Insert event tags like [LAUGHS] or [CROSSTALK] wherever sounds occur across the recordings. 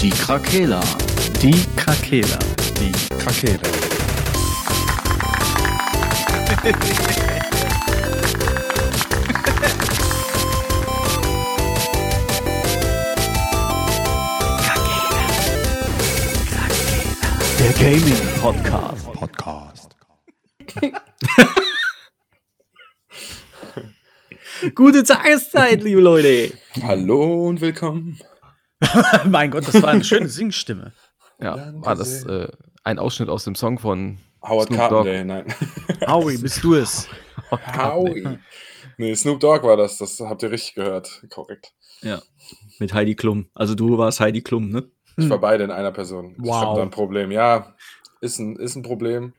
Die Krakela. Die Krakela. Die Krakela. Der Gaming Podcast. Podcast. Gute Tageszeit, liebe Leute. Hallo und willkommen. [LAUGHS] mein Gott, das war eine schöne Singstimme. Ja, Danke war das äh, ein Ausschnitt aus dem Song von Howard Snoop Dogg. Carpendale, nein. [LAUGHS] Howie, bist du es? [LAUGHS] Howie. Nee, Snoop Dogg war das, das habt ihr richtig gehört. Korrekt. Ja. Mit Heidi Klum. Also du warst Heidi Klum, ne? Ich war beide in einer Person. Ich Wow. habe da ein Problem. Ja, ist ein, ist ein Problem.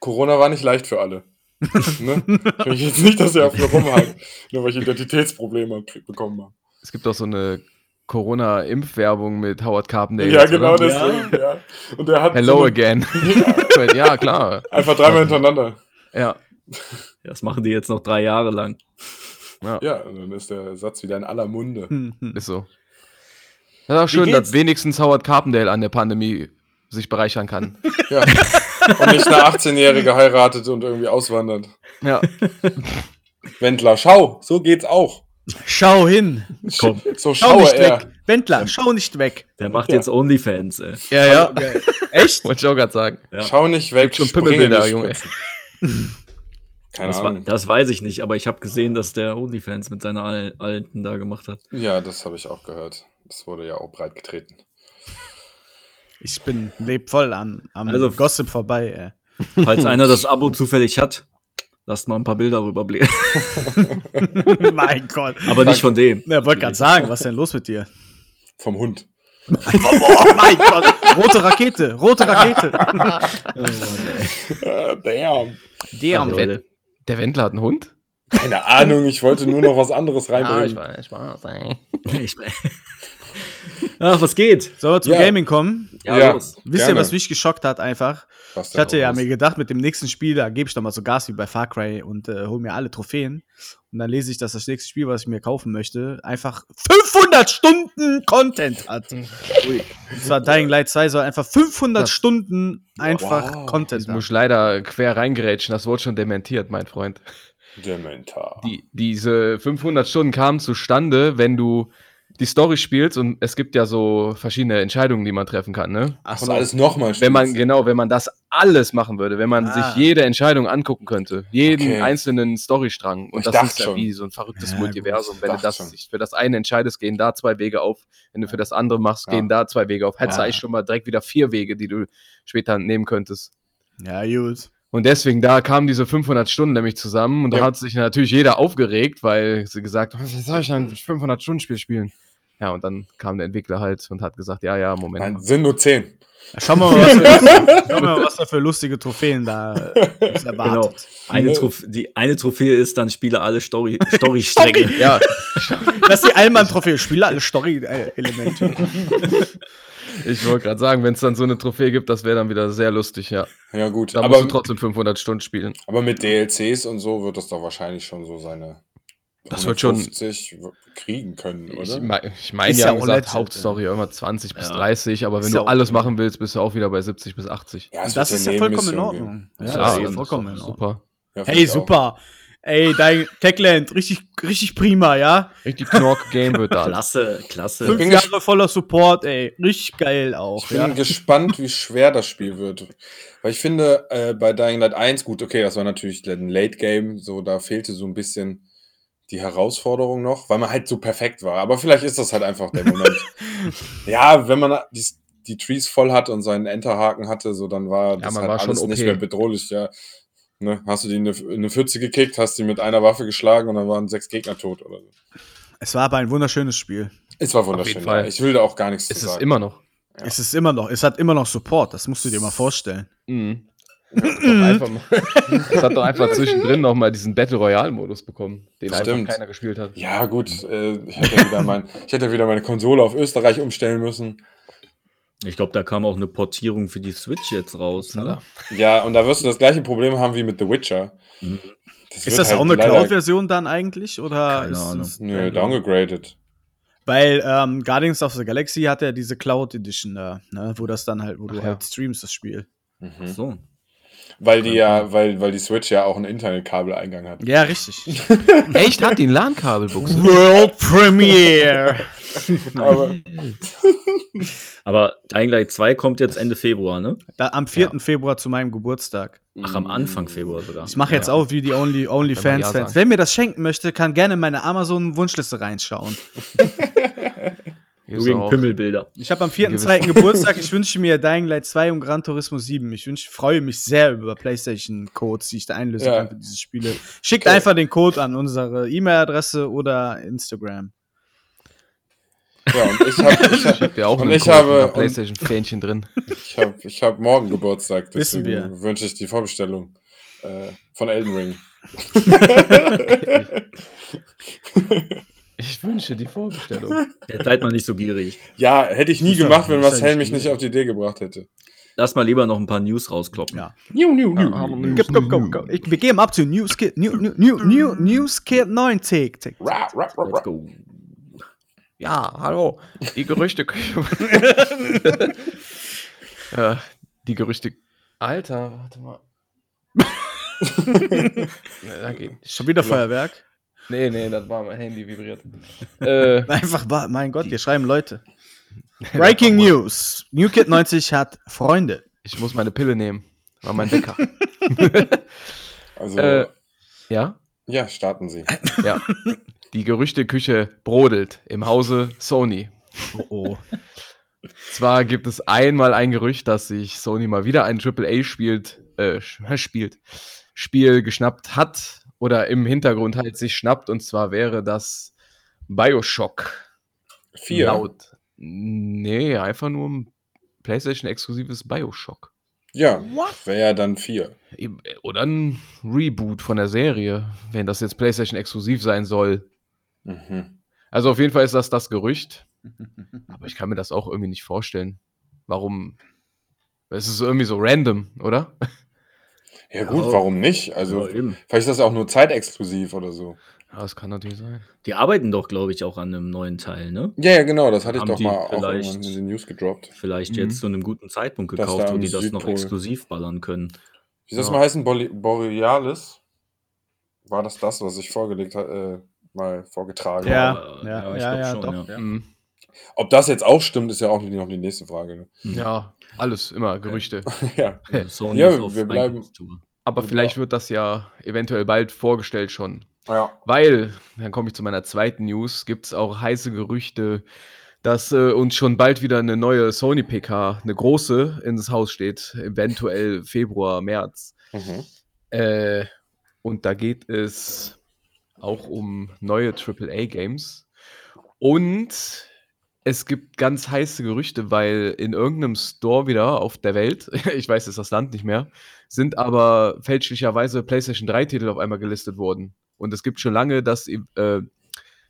Corona war nicht leicht für alle. ne? Ich will jetzt nicht, dass ihr auf mir rumhakt, nur weil ich Identitätsprobleme bekommen habe. Es gibt auch so eine Corona-Impfwerbung mit Howard Carpendale. Ja, jetzt, genau oder? deswegen. Ja. Und der hat Hello so again. [LAUGHS] [LAUGHS] ja, klar. einfach dreimal hintereinander. Ja. Das machen die jetzt noch drei Jahre lang. Ja, und dann ist der Satz wieder in aller Munde. Hm, hm. Ist so. Das ist auch schön, dass wenigstens Howard Carpendale an der Pandemie sich bereichern kann. [LAUGHS] Ja. Und nicht eine 18-Jährige heiratet und irgendwie auswandert. ja. Wendler, schau, so geht's auch. Schau hin. Komm. So Schau schaue nicht er. weg. Wendler, schau nicht weg. Der macht jetzt Onlyfans, ey. Ja, ja. Echt? Wollte ich auch gerade sagen. Ja. Schau nicht weg. schon Pimmelbilder, Junge. [LAUGHS] Keine Das, Ahnung. das weiß ich nicht, aber ich habe gesehen, dass der Onlyfans mit seiner Al Alten da gemacht hat. Ja, das habe ich auch gehört. Das wurde ja auch breit getreten. Ich bin leb voll an, am Also- Gossip vorbei, Falls einer das Abo zufällig hat, lasst mal ein paar Bilder rüberblicken. [LAUGHS] mein Gott. Aber nicht von dem. Ja, wollte gerade sagen, was ist denn los mit dir? Vom Hund. Oh mein Gott. Rote Rakete, rote Rakete. [LAUGHS] Ah, damn. Der Also, Leute. Der Wendler hat einen Hund? Keine Ahnung, ich wollte nur noch was anderes reinbringen. weiß, ich ey. Ich- Ach, was geht? Sollen wir zum Ja. Gaming kommen? Ja. los. Wisst ihr, was mich geschockt hat einfach? Was Ich hatte ja los? mir gedacht, mit dem nächsten Spiel, da gebe ich doch mal so Gas wie bei Far Cry und äh, hole mir alle Trophäen. Und dann lese ich, dass das nächste Spiel, was ich mir kaufen möchte, einfach 500 Stunden Content hat. [LAUGHS] Und zwar Dying Light 2 soll einfach 500 Das- Stunden einfach Wow. Content Ich haben. muss leider quer reingerätschen, das wurde schon dementiert, mein Freund. Dementar. Die, diese 500 Stunden kamen zustande, wenn du die Story spielst und es gibt ja so verschiedene Entscheidungen, die man treffen kann, ne? Ach Und alles nochmal Wenn man, genau, wenn man das alles machen würde, wenn man Ah. sich jede Entscheidung angucken könnte, jeden Okay. einzelnen Storystrang, und Ich das ist ja schon. wie so ein verrücktes Ja, Multiversum. gut, Wenn du das schon. sich für das eine entscheidest, gehen da zwei Wege auf. Wenn du für das andere machst, Ja. gehen da zwei Wege auf. Hättest du Ja. eigentlich schon mal direkt wieder vier Wege, die du später nehmen könntest. Ja, gut. Und deswegen, da kamen diese 500 Stunden nämlich zusammen und da Ja. hat sich natürlich jeder aufgeregt, weil sie gesagt haben, was soll ich ein 500 Stunden Spiel spielen? Ja, und dann kam der Entwickler halt und hat gesagt, ja, ja, Moment. Nein, sind nur 10. Schauen wir mal, was, [LAUGHS] schauen wir mal, was da für lustige Trophäen da äh, uns Genau. erwartet. Eine, Trof die eine Trophäe ist, dann spiele alle Story [LAUGHS] Story-Stränge. Ja, Das ist die Allmann-Trophäe. Spiele alle Story-Elemente. ich wollte gerade sagen, wenn es dann so eine Trophäe gibt, das wäre dann wieder sehr lustig, ja. Ja, gut. Da musst Aber, du trotzdem 500 Stunden spielen. aber mit DLCs und so wird das doch wahrscheinlich schon so seine Das wird schon- 150 kriegen können, Ich, oder? mein, ich meine ja, ja gesagt, Hauptstory immer 20 bis Ja. 30, aber Ist wenn ja du alles okay. machen willst, bist du auch wieder bei 70 bis 80. Ja, das wird ist ja vollkommen in Ordnung. Ja, Ja, das ist ja vollkommen in Ordnung. super. Ja, Hey, ich auch. super. Ey, dein Techland, richtig, richtig prima, ja? Richtig Knork-Game wird da. [LAUGHS] Klasse, klasse. Fünf bin Jahre voller Support, ey. Richtig geil auch, Ich bin ja? gespannt, wie schwer das Spiel wird. Weil ich finde, äh, bei Dying Light 1, gut, okay, das war natürlich ein Late Game, so da fehlte so ein bisschen die Herausforderung noch, weil man halt so perfekt war. Aber vielleicht ist das halt einfach der Moment. [LAUGHS] ja, wenn man die, die Trees voll hat und seinen Enterhaken hatte, so dann war das man halt war schon alles nicht okay. mehr bedrohlich, ja. Ne, hast du die in eine, in eine Pfütze gekickt, hast die mit einer Waffe geschlagen und dann waren sechs Gegner tot oder so. Es war aber ein wunderschönes Spiel. Es war jeden wunderschön. Fall. Ja. Ich will da auch gar nichts Es zu ist sagen. immer noch. Ja. Es ist immer noch, es hat immer noch Support, das musst du dir mal vorstellen. Mhm. Das hat [CLEARS THROAT] doch einfach mal- [LAUGHS] Das hat doch einfach zwischendrin noch mal diesen Battle Royale-Modus bekommen, den Stimmt. einfach keiner gespielt hat. Ja, gut, äh, ich, hätte ja wieder mein, ich hätte wieder meine Konsole auf Österreich umstellen müssen. Ich glaube, da kam auch eine Portierung für die Switch jetzt raus. Ne? Ja, und da wirst du das gleiche Problem haben wie mit The Witcher. Mhm. Das Ist das halt auch eine Cloud-Version dann eigentlich? Oder Keine ist Ahnung. Nö, downgegradet. Weil ähm, Guardians of the Galaxy hat ja diese Cloud Edition da, ne, wo das dann halt, wo du Ach ja. halt streamst, das Spiel. Mhm. So. Weil die ja, weil, weil die Switch ja auch einen Internetkabeleingang hat. Ja, richtig. [LAUGHS] Echt? Hat die ein LAN-Kabelbuchse? World Premiere! [LAUGHS] Aber Aber Dying Light 2 kommt jetzt Ende Februar, ne? Da, am 4. Februar zu meinem Geburtstag. Ach, am Anfang Februar sogar. Ich mache jetzt Ja. auch wie die Only, ja OnlyFans-Fans. sagen. Wer mir das schenken möchte, kann gerne in meine Amazon-Wunschliste reinschauen. [LAUGHS] Nur wegen Pimmelbilder. Ich habe am 4. Gewiss. 2. Geburtstag. [LAUGHS] Ich wünsche mir Dying Light 2 und Gran Turismo 7. Ich wünsch, freue mich sehr über PlayStation-Codes, die ich da einlösen Ja. kann für diese Spiele. Schickt Okay. einfach den Code an unsere E-Mail-Adresse oder Instagram. ja, und ich habe ich hab, [LAUGHS] ja auch Und einen ich habe- PlayStation-Fähnchen drin. ich hab, ich hab morgen Geburtstag, deswegen wünsche ich die Vorbestellung äh, von Elden Ring. [LAUGHS] Ich wünsche die Vorbestellung. [LAUGHS] Seid mal nicht so gierig. ja, hätte ich nie ja- gemacht, wenn ja Marcel nicht mich nicht auf die Idee gebracht hätte. Lass mal lieber noch ein paar News rauskloppen. Ja. Niu, niu, niu. Gib, gib, gib, gib. Ich, wir gehen ab zu Newskit, New, New, New, New, Newskit 9 Tick. Tick. Ra, ra, ra, Let's go. Ja, hallo. Die Gerüchte. ja, [LAUGHS] die Gerüchte. Alter, warte mal. ja, da geht. Schon wieder Feuerwerk. Nee, nee, das war mein Handy vibriert. [LAUGHS] äh, Einfach, mein Gott, hier schreiben Leute. [LAUGHS] Breaking News. New Kid 90 hat Freunde. ich muss meine Pille nehmen. War mein Wecker. [LAUGHS] Also, Äh, ja? ja, starten Sie. Ja. Die Gerüchteküche brodelt im Hause Sony. Oh, oh. Zwar gibt es einmal ein Gerücht, dass sich Sony mal wieder ein AAA spielt, äh, spielt, Spiel geschnappt hat oder im Hintergrund halt sich schnappt und zwar wäre das Bioshock. Vier. Laut. Nee, einfach nur ein PlayStation-exklusives Bioshock. Ja, wäre ja dann vier. Oder ein Reboot von der Serie, wenn das jetzt PlayStation-exklusiv sein soll. Mhm. Also auf jeden Fall ist das das Gerücht. [LAUGHS] Aber ich kann mir das auch irgendwie nicht vorstellen. Warum? Es ist irgendwie so random, oder? Ja, gut, Ja. warum nicht? Also, Ja, vielleicht ist das auch nur zeitexklusiv oder so. Ja, das kann natürlich sein. Die arbeiten doch, glaube ich, auch an einem neuen Teil, ne? Ja, ja, genau, das hatte ich Haben doch die mal auch in den News gedroppt. Vielleicht Mhm. jetzt zu einem guten Zeitpunkt gekauft, da wo die das noch Südpol- exklusiv ballern können. Wie soll das Ja. mal heißen? Borealis? War das das, was ich vorgelegt äh, mal vorgetragen Ja, habe? Ja, ich ja, glaub ja, schon, doch. ja. Mhm. Ob das jetzt auch stimmt, ist ja auch noch die nächste Frage. Ne? Ja, alles immer Gerüchte. [LAUGHS] ja. Also Sony Ja, ist auf wir bleiben-. Aber vielleicht wird das ja eventuell bald vorgestellt schon. ja. Weil, dann komme ich zu meiner zweiten News, gibt es auch heiße Gerüchte, dass äh, uns schon bald wieder eine neue Sony PK, eine große, ins Haus steht. Eventuell Februar, März. Mhm. Äh, und da geht es auch um neue AAA-Games. Und es gibt ganz heiße Gerüchte, weil in irgendeinem Store wieder auf der Welt, [LAUGHS] ich weiß jetzt das Land nicht mehr, sind aber fälschlicherweise PlayStation 3-Titel auf einmal gelistet worden. Und es gibt schon lange das, äh,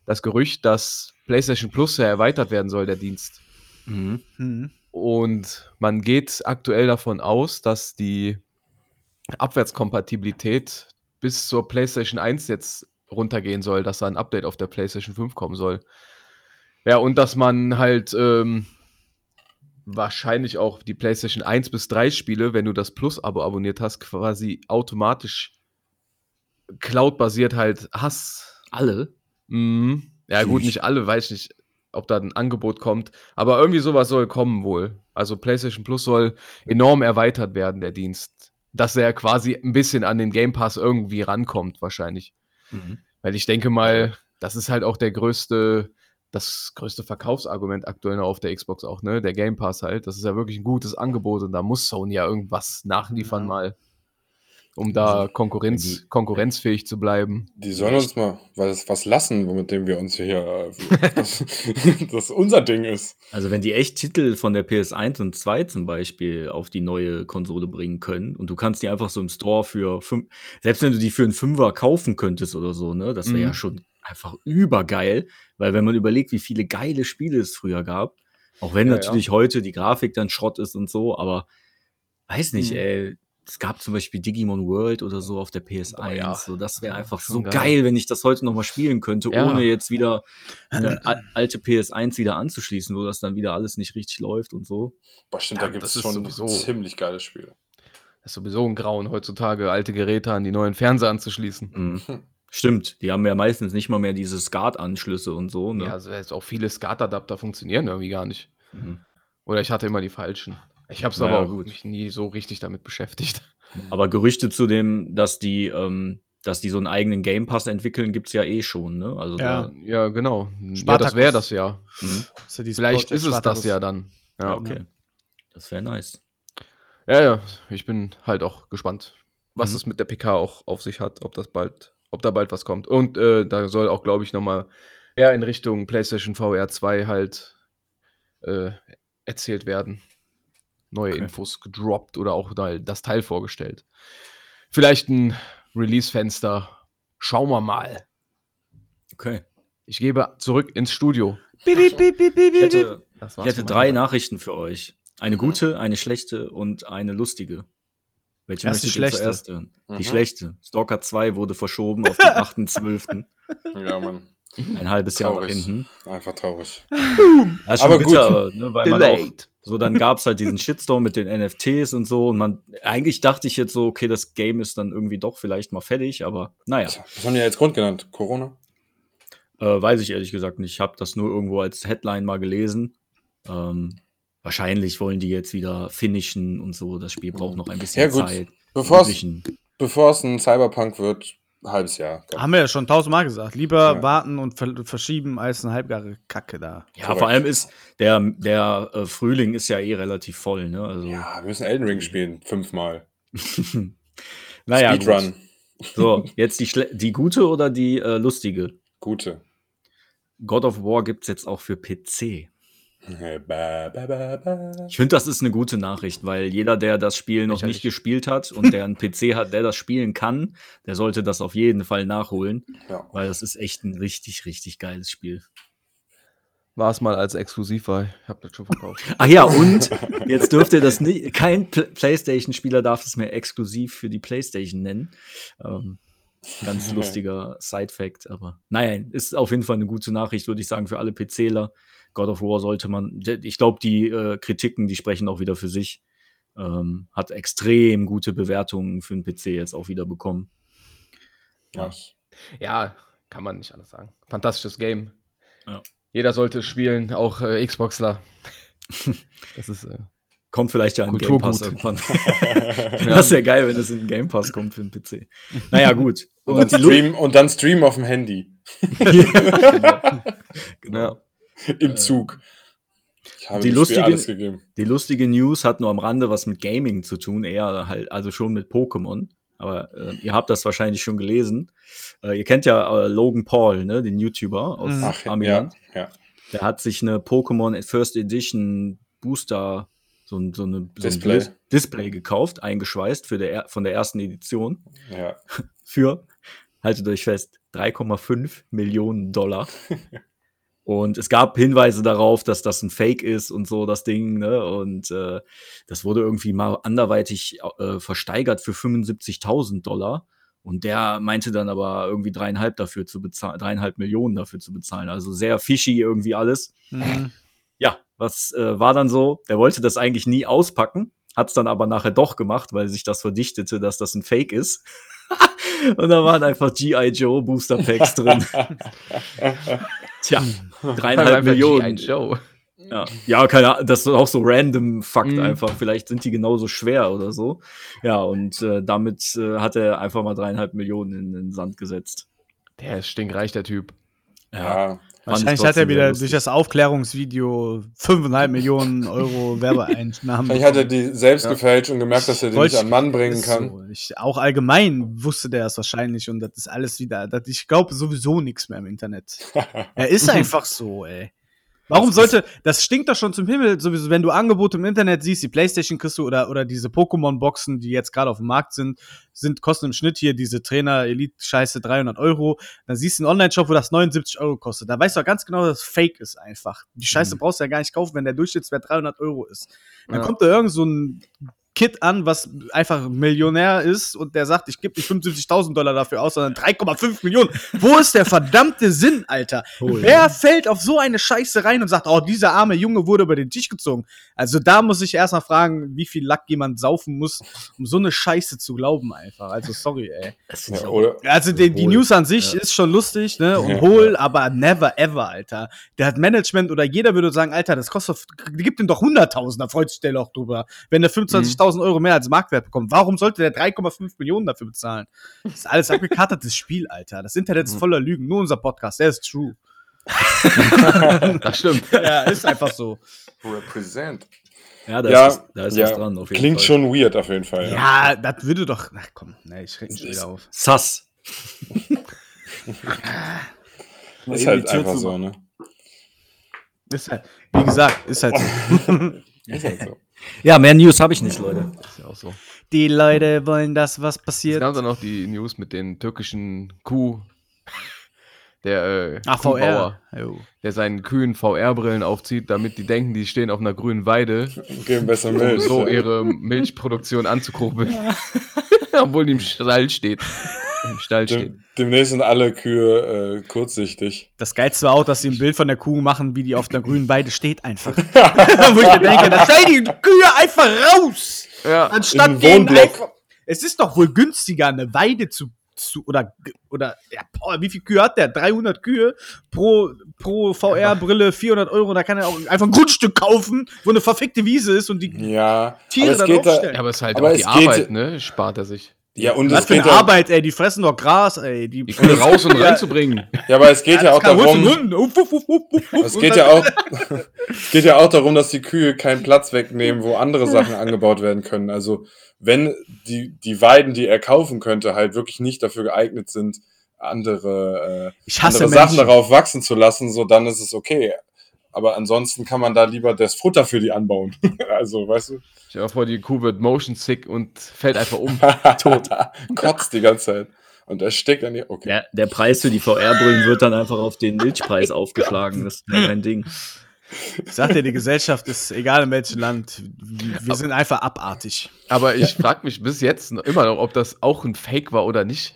das Gerücht, dass PlayStation Plus ja erweitert werden soll, der Dienst. Mhm. Hm. Und man geht aktuell davon aus, dass die Abwärtskompatibilität bis zur PlayStation 1 jetzt runtergehen soll, dass da ein Update auf der PlayStation 5 kommen soll. Ja, und dass man halt ähm, wahrscheinlich auch die PlayStation 1 bis 3 Spiele, wenn du das Plus-Abo abonniert hast, quasi automatisch Cloud-basiert halt hast. Alle? Mhm. Ja, gut, nicht alle, weiß ich nicht, ob da ein Angebot kommt. Aber irgendwie sowas soll kommen wohl. Also PlayStation Plus soll enorm erweitert werden, der Dienst. Dass er quasi ein bisschen an den Game Pass irgendwie rankommt, wahrscheinlich. Mhm. Weil ich denke mal, das ist halt auch der größte, das größte Verkaufsargument aktuell noch auf der Xbox auch, ne? Der Game Pass halt. Das ist ja wirklich ein gutes Angebot und da muss Sony ja irgendwas nachliefern Ja. mal, um da Also, Konkurrenz, die- konkurrenzfähig zu bleiben. Die sollen uns mal was, was lassen, mit dem wir uns hier, äh, das, [LAUGHS] das unser Ding ist. Also wenn die echt Titel von der PS1 und 2 zum Beispiel auf die neue Konsole bringen können und du kannst die einfach so im Store für fünf, selbst wenn du die für einen Fünfer kaufen könntest oder so, ne, das wäre Mhm. ja schon einfach übergeil, weil wenn man überlegt, wie viele geile Spiele es früher gab, auch wenn Ja, natürlich heute die Grafik dann Schrott ist und so, aber weiß nicht, Mhm. ey, es gab zum Beispiel Digimon World oder so auf der PS1. ja. So, das wäre Ja, einfach so geil. geil. wenn ich das heute noch mal spielen könnte, Ja. ohne jetzt wieder eine [CLEARS THROAT] al- alte PS1 wieder anzuschließen, wo das dann wieder alles nicht richtig läuft und so. Boah, stimmt, Ja, da gibt das es ist schon sowieso- ziemlich geile Spiele. Das ist sowieso ein Grauen heutzutage, alte Geräte an die neuen Fernseher anzuschließen. Mhm. [LAUGHS] Stimmt, die haben ja meistens nicht mal mehr diese SCART-Anschlüsse und so. Ne? Ja, also jetzt auch viele SCART-Adapter funktionieren irgendwie gar nicht. Mhm. Oder ich hatte immer die falschen. Ich habe es Naja, aber auch gut. mich nie so richtig damit beschäftigt. Aber Gerüchte zu dem, dass die, ähm, dass die so einen eigenen Game Pass entwickeln, gibt's ja eh schon. Ne? Also Ja. Ja, genau. Ja, das wäre das ja. mhm. Ist ja Vielleicht ist es das Spartacus. ja dann. ja, Ja, okay. Das wäre nice. ja, ja. Ich bin halt auch gespannt, was Mhm. es mit der PK auch auf sich hat, ob das bald, ob da bald was kommt. Und äh, da soll auch, glaube ich, nochmal eher in Richtung PlayStation VR 2 halt äh, erzählt werden. Neue Okay. Infos gedroppt oder auch da das Teil vorgestellt. Vielleicht ein Release-Fenster. Schauen wir mal. Okay. Ich gebe zurück ins Studio. Ich hätte, ich hätte drei Nachrichten für euch. Eine gute, eine schlechte und eine lustige. Welche Erst die möchtet ihr schlechte. zuerst hören? Mhm. Die schlechte. Stalker 2 wurde verschoben auf den [LAUGHS] 8.12. Ja, Mann. Ein halbes Jahr nach Traurig. hinten. Einfach traurig. Das ist schon Aber bitter, gut. ne, weil man auch, so dann gab's halt diesen Shitstorm mit den NFTs und so und man, eigentlich dachte ich jetzt so, okay, das Game ist dann irgendwie doch vielleicht mal fertig, aber naja, Was haben die jetzt Grund genannt? Corona? äh, weiß ich ehrlich gesagt nicht. Ich habe das nur irgendwo als Headline mal gelesen. Ähm, wahrscheinlich wollen die jetzt wieder finishen und so. Das Spiel braucht noch ein bisschen Ja, gut. Zeit. Bevor es es ein Cyberpunk wird, ein halbes Jahr. Haben wir ja schon tausendmal gesagt. Lieber Ja. warten und ver verschieben als eine halbgare Kacke da. Ja, Korrekt. vor allem ist der, der äh, Frühling ist ja eh relativ voll, ne? Also, Ja, wir müssen Elden Ring spielen. Fünfmal. [LAUGHS] naja, Speedrun. Gut. So, jetzt die, die gute oder die äh, lustige? Gute. God of War gibt's jetzt auch für PC. Ich finde, das ist eine gute Nachricht, weil jeder, der das Spiel noch nicht gespielt hat und der einen PC hat, der das spielen kann, der sollte das auf jeden Fall nachholen, Ja. weil das ist echt ein richtig, richtig geiles Spiel. War es mal als exklusiv war. Ich habe das schon verkauft. [LAUGHS] Ach ja, und jetzt dürfte das nicht, kein Pl PlayStation-Spieler darf es mehr exklusiv für die PlayStation nennen. Ähm, ganz [LAUGHS] lustiger Side-Fact, aber nein, ist auf jeden Fall eine gute Nachricht, würde ich sagen, für alle PCler. God of War sollte man, ich glaube, die äh, Kritiken, die sprechen auch wieder für sich. Ähm, hat extrem gute Bewertungen für den PC jetzt auch wieder bekommen. Nice. Ja, kann man nicht anders sagen. Fantastisches Game. Ja. Jeder sollte es spielen, auch äh, Xboxler. [LAUGHS] das ist äh, Kommt vielleicht ja in Game Pass irgendwann. [LAUGHS] das wäre geil, wenn es in Game Pass kommt für den PC. Naja, gut. Und dann, die Lu- stream, und dann stream auf dem Handy. [LAUGHS] genau. genau. [LAUGHS] Im Zug. Ich habe Die lustige-. Die lustige News hat nur am Rande was mit Gaming zu tun, eher halt, also schon mit Pokémon. Aber äh, ihr habt das wahrscheinlich schon gelesen. Äh, ihr kennt ja äh, Logan Paul, ne, den YouTuber aus Mhm. Ach, ja, Amiland. ja. Der hat sich eine Pokémon First Edition Booster, so, ein- so eine so ein Display. Dis- Display gekauft, eingeschweißt für der, er- von der ersten Edition ja. [LAUGHS] für, haltet euch fest, 3,5 Millionen Dollar. [LAUGHS] Und es gab Hinweise darauf, dass das ein Fake ist und so, das Ding, ne? Und äh, das wurde irgendwie mal anderweitig äh, versteigert für 75.000 Dollar. Und der meinte dann aber irgendwie dreieinhalb dafür zu bezahlen, dreieinhalb Millionen dafür zu bezahlen. Also sehr fishy irgendwie alles. Mhm. Ja, was äh, war dann so? Der wollte das eigentlich nie auspacken, hat es dann aber nachher doch gemacht, weil sich das verdichtete, dass das ein Fake ist. [LAUGHS] Und da waren einfach G.I. Joe Booster Packs drin. [LAUGHS] Tja, dreieinhalb einfach Millionen. Ja, ja keine Ahnung, das ist auch so random Fakt Mhm. einfach. Vielleicht sind die genauso schwer oder so. Ja, und äh, damit äh, hat er einfach mal dreieinhalb Millionen in den Sand gesetzt. Der ist stinkreich, der Typ. ja. ich Wahrscheinlich hat er wieder lustig. durch das Aufklärungsvideo 5,5 Millionen Euro [LAUGHS] Werbeeinnahmen. Vielleicht hat er die selbst gefälscht und gemerkt, dass er die nicht an Mann bringen kann. So. Ich, auch allgemein wusste der es wahrscheinlich und das ist alles wieder, das, ich glaube sowieso nichts mehr im Internet. [LAUGHS] er ist einfach so, ey. Warum sollte, das stinkt doch schon zum Himmel, sowieso, wenn du Angebote im Internet siehst, die Playstation kriegst du oder, oder diese Pokémon-Boxen, die jetzt gerade auf dem Markt sind, sind, kosten im Schnitt hier diese Trainer-Elite-Scheiße 300 Euro. Dann siehst du einen Online-Shop, wo das 79 Euro kostet. Da weißt du auch ganz genau, dass es Fake ist einfach. Die Scheiße Mhm. brauchst du ja gar nicht kaufen, wenn der Durchschnittswert 300 Euro ist. Dann Ja. kommt da irgend so ein Kid an, was einfach Millionär ist und der sagt, ich gebe nicht 75.000 Dollar dafür aus, sondern 3,5 Millionen. Wo ist der verdammte Sinn, Alter? Cool. Wer fällt auf so eine Scheiße rein und sagt, oh, dieser arme Junge wurde über den Tisch gezogen? Also da muss ich erst mal fragen, wie viel Lack jemand saufen muss, um so eine Scheiße zu glauben einfach. Also sorry, ey. Ja, oder? Also die, die. News an sich ist schon lustig, ne? Und Ja. hohl, aber never ever, Alter. Der hat Management oder jeder würde sagen, Alter, das kostet, doch- gib ihm doch 100.000, da freut sich der doch drüber. Wenn der 25.000 Euro mehr als Marktwert bekommt, warum sollte der 3,5 Millionen dafür bezahlen? Das ist alles abgekartetes Spiel, Alter. Das Internet ist voller Lügen. Nur unser Podcast, der ist true. [LAUGHS] Das stimmt. Ja, ist einfach so. Represent. Ja, da Ja, ist, was, da ist ja. was dran. Auf jeden Klingt Fall. schon weird auf jeden Fall. Ja, das würde doch. Ach komm, ne, ich reg mich wieder auf. Sass. [LAUGHS] Ist halt einfach so, ne? Ist halt, wie gesagt, ist halt so. [LAUGHS] Ist halt so. Ja, mehr News habe ich nicht, Leute. Ist ja auch so. Die Leute wollen das, was Es passiert. gab dann noch die News mit den türkischen Kuh. [LAUGHS] Der äh, Ach, VR. Der seinen Kühen VR-Brillen aufzieht, damit die denken, die stehen auf einer grünen Weide, [LAUGHS] Geben besser um Milch. so ihre Milchproduktion anzukurbeln. [LAUGHS] Obwohl die im Stall steht. Im Stall steht. Dem, demnächst sind alle Kühe äh, kurzsichtig. Das Geilste war auch, dass sie ein Bild von der Kuh machen, wie die auf der grünen Weide steht einfach. [LAUGHS] Wo ich mir denke, da stell die Kühe einfach raus! Ja, Anstatt Wohnblock. einfach. Es ist doch wohl günstiger, eine Weide zu. zu oder, oder, ja, boah, wie viel Kühe hat der? 300 Kühe pro, pro VR-Brille, 400 Euro. Da kann er auch einfach ein Grundstück kaufen, wo eine verfickte Wiese ist und die Ja, Tiere aber es dann geht da, aufstellen. Ja, aber es ist halt Aber auch es die geht- Arbeit, ne? Spart er sich. Ja und Was für eine ja, Arbeit, ey. Die fressen doch Gras, ey. Die, Die Kühe raus und [LAUGHS] reinzubringen. ja, aber es geht ja, auch holst du darum, einen Hund. Uff, uff, uff, uff, uff, es geht ja auch, es [LAUGHS] geht ja auch darum, dass die Kühe keinen Platz wegnehmen, wo andere Sachen angebaut werden können. Also wenn die, die Weiden, die er kaufen könnte, halt wirklich nicht dafür geeignet sind, andere, äh, Ich hasse andere Sachen darauf wachsen zu lassen, so dann ist es okay. Aber ansonsten kann man da lieber das Futter für die anbauen. [LAUGHS] also, weißt du? Dir mal vor, die Kuh wird motion sick und fällt einfach um. [LAUGHS] Tot. Kotzt die ganze Zeit. Und er steckt an ihr. Okay. Der, der Preis für die VR-Brillen wird dann einfach auf den Milchpreis aufgeschlagen. Das ist ja kein Ding. Ich sag dir, die Gesellschaft ist, egal in welchem Land, wir sind einfach abartig. Aber ich frage mich bis jetzt immer noch, ob das auch ein Fake war oder nicht.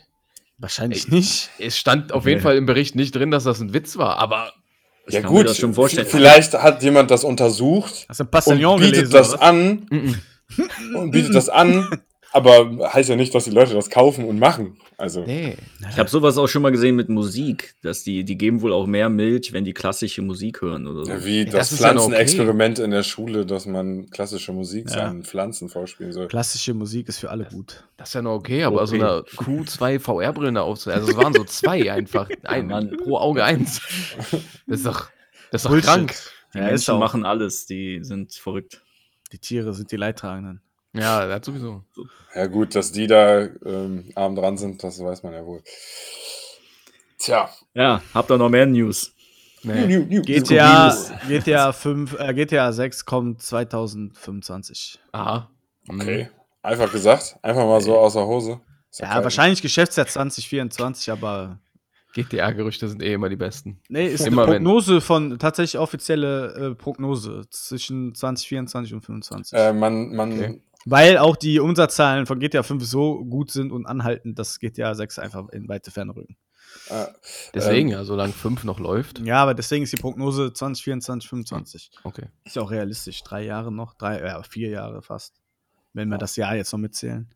Wahrscheinlich Ey. nicht. Es stand auf jeden Nee. Fall im Bericht nicht drin, dass das ein Witz war, aber Ich ja, kann mir gut. das schon vorstellen. Vielleicht hat jemand das untersucht Hast du und bietet gelesen? das oder an und bietet das an, [LAUGHS] aber heißt ja nicht, dass die Leute das kaufen und machen. Also, nee. Ich habe sowas auch schon mal gesehen mit Musik, dass die, die geben wohl auch mehr Milch, wenn die klassische Musik hören oder so. ja, wie das das, noch okay. Pflanzenexperiment in der Schule, dass man klassische Musik Ja. seinen Pflanzen vorspielen soll. Klassische Musik ist für alle gut. Das ist ja noch okay, aber so Okay. einer Kuh zwei VR-Brillen aufzusetzen, also es waren so zwei [LAUGHS] einfach, ein Mann. pro Auge eins. Das ist doch, das ist doch krank. Die Ja, Menschen machen alles, die sind verrückt. Die Tiere sind die Leidtragenden. Ja, das sowieso. Ja, gut, dass die da ähm, arm dran sind, das weiß man ja wohl. Tja. Ja, habt ihr noch mehr News? Nee. GTA, GTA 5, äh, GTA 6 kommt 2025. Aha. Okay. Einfach gesagt, einfach mal so außer Hose. Ja, geil. wahrscheinlich Geschäftsjahr 2024, aber GTA-Gerüchte sind eh immer die besten. nee, ist Immer eine wenn- Prognose von, tatsächlich offizielle äh, Prognose zwischen 2024 und 2025. Äh, man, man, Okay. Weil auch die Umsatzzahlen von GTA 5 so gut sind und anhalten, dass GTA 6 einfach in weite Ferne rücken. äh, Deswegen ja, solange 5 noch läuft. Ja, aber deswegen ist die Prognose 2024, 2025. Okay. Ist ja auch realistisch. Drei Jahre noch, drei, ja, vier Jahre fast. Wenn wir das Jahr jetzt noch mitzählen.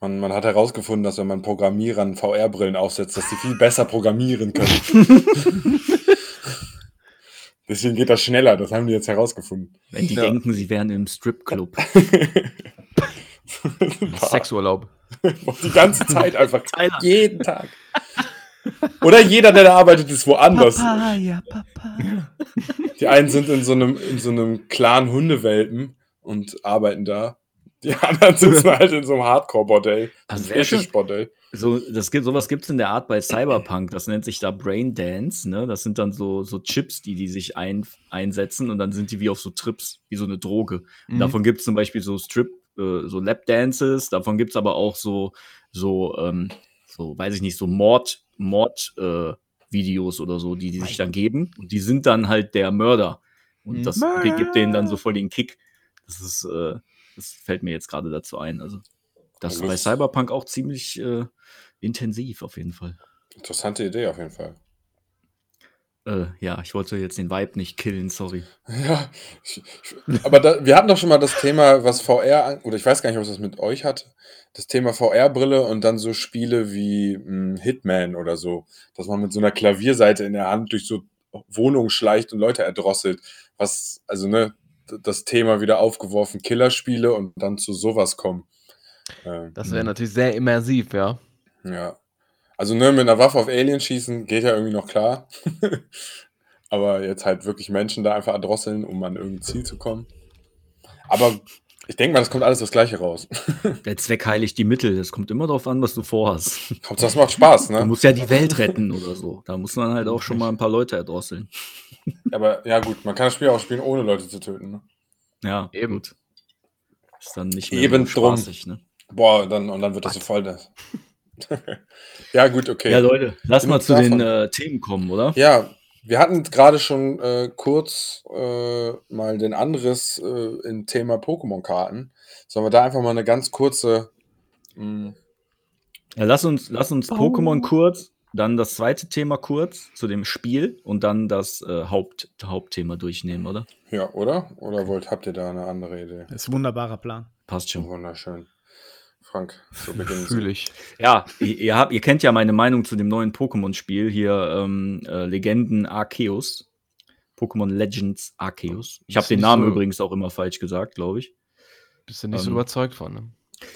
man, man hat herausgefunden, dass wenn man Programmierern VR-Brillen aufsetzt, dass sie viel besser programmieren können. [LAUGHS] Deswegen geht das schneller, das haben die jetzt herausgefunden. Wenn die Ja. denken, sie wären im Stripclub. [LAUGHS] [LAUGHS] Sexurlaub. Die ganze Zeit einfach. [LAUGHS] Tyler. jeden Tag. Oder jeder, der da arbeitet, ist woanders. ja, Papa. Die einen sind in so einem, in so einem Clan Hundewelpen und arbeiten da. Die anderen sitzen halt in so einem Hardcore-Bordell. [LAUGHS] Also Fetisch-Bordell. So, das gibt, sowas gibt es in der Art bei Cyberpunk. Das nennt sich da Brain Dance. Ne? Das sind dann so, so Chips, die die sich ein, einsetzen und dann sind die wie auf so Trips, wie so eine Droge. Und Mhm. Davon gibt es zum Beispiel so Strip, äh, so Lap Dances. Davon gibt es aber auch so, so, ähm, so, weiß ich nicht, so Mord, Mord, äh, Videos oder so, die die sich dann geben. Und die sind dann halt der Mörder. Und das Mörder. gibt denen dann so voll den Kick. Das ist, äh, Das fällt mir jetzt gerade dazu ein. Also, das ist bei. Cyberpunk auch ziemlich äh, intensiv auf jeden Fall. Interessante Idee auf jeden Fall. Äh, ja, ich wollte jetzt den Vibe nicht killen, sorry. [LAUGHS] Ja, ich, ich, aber da, wir hatten doch schon mal das Thema, was VR, an- oder ich weiß gar nicht, ob es das mit euch hat, das Thema VR-Brille und dann so Spiele wie mh, Hitman oder so, dass man mit so einer Klavierseite in der Hand durch so Wohnungen schleicht und Leute erdrosselt, was, also ne, das Thema wieder aufgeworfen, Killerspiele und dann zu sowas kommen. Ähm, Das wäre Mhm. natürlich sehr immersiv, ja. ja. Also ne, mit einer Waffe auf Aliens schießen geht ja irgendwie noch klar. [LAUGHS] Aber jetzt halt wirklich Menschen da einfach erdrosseln, um an irgendein Ziel zu kommen. Aber ich denke mal, das kommt alles das Gleiche raus. [LAUGHS] Der Zweck heiligt die Mittel. Das kommt immer darauf an, was du vorhast. Hauptsache, das macht Spaß, Du ne? musst ja die Welt retten oder so. Da muss man halt auch schon mal ein paar Leute erdrosseln. Aber ja gut, man kann das Spiel auch spielen, ohne Leute zu töten. Ne? Ja, Eben. gut. Ist dann nicht mehr Eben so drum. spaßig, ne? Boah, dann, und dann wird das so voll. Das. [LAUGHS] ja gut, okay. Ja, Leute, lass Genug mal zu den davon. äh, Themen kommen, oder? Ja, wir hatten gerade schon äh, kurz äh, mal den Anriss äh, im Thema Pokémon-Karten. Sollen wir da einfach mal eine ganz kurze. Mh, Ja, lass uns, lass uns Pokémon kurz, dann das zweite Thema kurz zu dem Spiel und dann das äh, Haupt, Hauptthema durchnehmen, oder? ja, oder? Oder wollt, habt ihr da eine andere Idee? Das ist ein wunderbarer Plan. Passt schon. Wunderschön. Frank, so beginnen Sie. Fühle ich. Ja, ihr, habt, ihr kennt ja meine Meinung zu dem neuen Pokémon-Spiel hier, ähm, äh, Legenden Arceus. Pokémon Legends Arceus. Ich habe den Namen so- übrigens auch immer falsch gesagt, glaube ich. Bist du nicht so Ähm, überzeugt von, ne?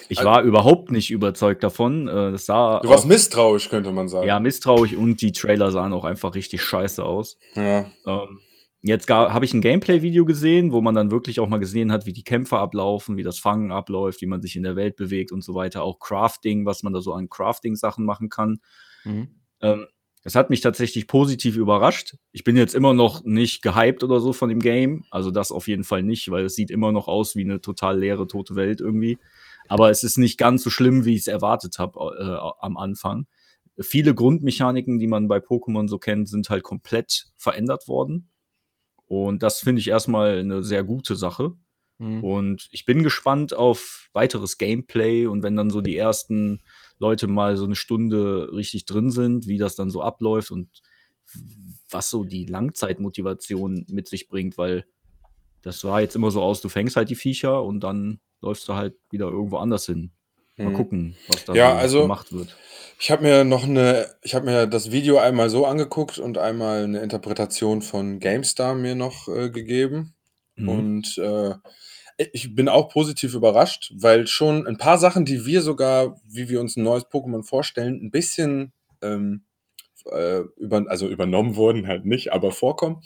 Ich Also- war überhaupt nicht überzeugt davon. Äh, das sah Du warst auch, misstrauisch, könnte man sagen. ja misstrauisch und die Trailer sahen auch einfach richtig scheiße aus. Ja. Ähm, jetzt habe ich ein Gameplay-Video gesehen, wo man dann wirklich auch mal gesehen hat, wie die Kämpfe ablaufen, wie das Fangen abläuft, wie man sich in der Welt bewegt und so weiter. Auch Crafting, was man da so an Crafting-Sachen machen kann. Mhm. Ähm, es hat mich tatsächlich positiv überrascht. Ich bin jetzt immer noch nicht gehypt oder so von dem Game. Also das auf jeden Fall nicht, weil es sieht immer noch aus wie eine total leere, tote Welt irgendwie. Aber es ist nicht ganz so schlimm, wie ich es erwartet habe äh, am Anfang. Viele Grundmechaniken, die man bei Pokémon so kennt, sind halt komplett verändert worden. Und das finde ich erstmal eine sehr gute Sache. Mhm. Und ich bin gespannt auf weiteres Gameplay und wenn dann so die ersten Leute mal so eine Stunde richtig drin sind, wie das dann so abläuft und was so die Langzeitmotivation mit sich bringt, weil das war jetzt immer so aus, du fängst halt die Viecher und dann läufst du halt wieder irgendwo anders hin. Mal Mhm. gucken, was da Ja, so also- gemacht wird. Ich habe mir noch eine, ich habe mir das Video einmal so angeguckt und einmal eine Interpretation von GameStar mir noch äh, gegeben. Mhm. Und äh, ich bin auch positiv überrascht, weil schon ein paar Sachen, die wir sogar, wie wir uns ein neues Pokémon vorstellen, ein bisschen ähm, äh, über, also übernommen wurden, halt nicht, aber vorkommen.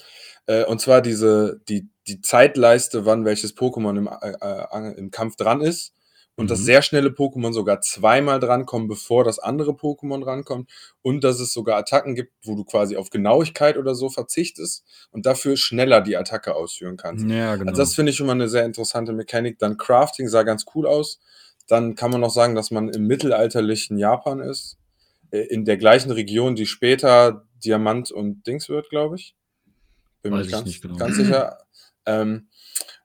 Äh, und zwar diese, die, die Zeitleiste, wann welches Pokémon im, äh, äh, im Kampf dran ist. Und dass Mhm. sehr schnelle Pokémon sogar zweimal drankommen, bevor das andere Pokémon rankommt. Und dass es sogar Attacken gibt, wo du quasi auf Genauigkeit oder so verzichtest und dafür schneller die Attacke ausführen kannst. Ja, genau. Also das finde ich schon mal eine sehr interessante Mechanik. Dann Crafting sah ganz cool aus. Dann kann man noch sagen, dass man im mittelalterlichen Japan ist. Äh, In der gleichen Region, die später Diamant und Dings wird, glaube ich. Bin mir nicht ich ganz, genau. ganz sicher. [CLEARS THROAT] Ähm,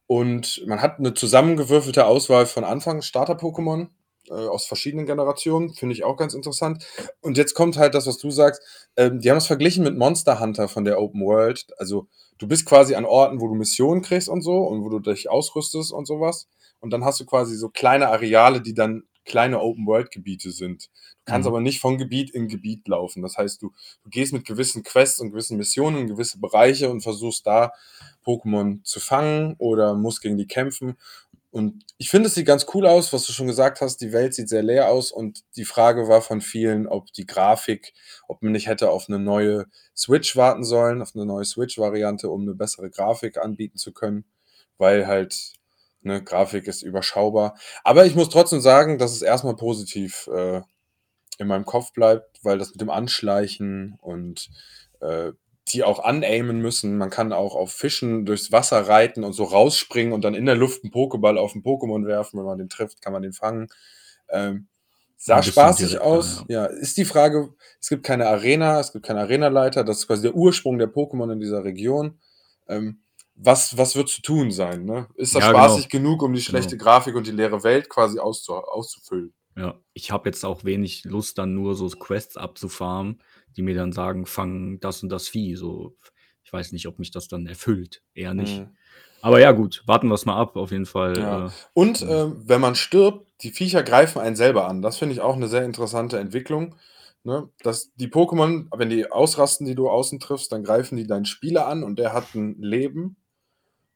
und man hat eine zusammengewürfelte Auswahl von Anfang Starter-Pokémon äh, aus verschiedenen Generationen. Finde ich auch ganz interessant. Und jetzt kommt halt das, was du sagst. Ähm, die haben es verglichen mit Monster Hunter von der Open World. Also du bist quasi an Orten, wo du Missionen kriegst und so und wo du dich ausrüstest und sowas. Und dann hast du quasi so kleine Areale, die dann kleine Open-World-Gebiete sind. Du kannst Mhm. aber nicht von Gebiet in Gebiet laufen. Das heißt, du, du gehst mit gewissen Quests und gewissen Missionen in gewisse Bereiche und versuchst da Pokémon zu fangen oder musst gegen die kämpfen. Und ich finde, es sieht ganz cool aus, was du schon gesagt hast. Die Welt sieht sehr leer aus und die Frage war von vielen, ob die Grafik, ob man nicht hätte auf eine neue Switch warten sollen, auf eine neue Switch-Variante, um eine bessere Grafik anbieten zu können, weil halt ne, Grafik ist überschaubar. Aber ich muss trotzdem sagen, dass es erstmal positiv äh, in meinem Kopf bleibt, weil das mit dem Anschleichen und äh, die auch anaimen müssen. Man kann auch auf Fischen durchs Wasser reiten und so rausspringen und dann in der Luft einen Pokéball auf ein Pokémon werfen. Wenn man den trifft, kann man den fangen. Ähm, sah spaßig direkter, aus. Ja. ist die Frage, es gibt keine Arena, es gibt keine Arenaleiter, das ist quasi der Ursprung der Pokémon in dieser Region. Ähm, was, was wird zu tun sein? Ne? Ist das Ja, spaßig genau. genug, um die schlechte Grafik und die leere Welt quasi auszu auszufüllen? Ja, ich habe jetzt auch wenig Lust, dann nur so Quests abzufarmen, die mir dann sagen, fang das und das Vieh. So, ich weiß nicht, ob mich das dann erfüllt. Eher nicht. Mhm. Aber ja, gut, warten wir es mal ab, auf jeden Fall. Ja. Äh, Und ähm, wenn man stirbt, die Viecher greifen einen selber an. Das finde ich auch eine sehr interessante Entwicklung. Ne? Dass die Pokémon, wenn die ausrasten, die du außen triffst, dann greifen die deinen Spieler an und der hat ein Leben.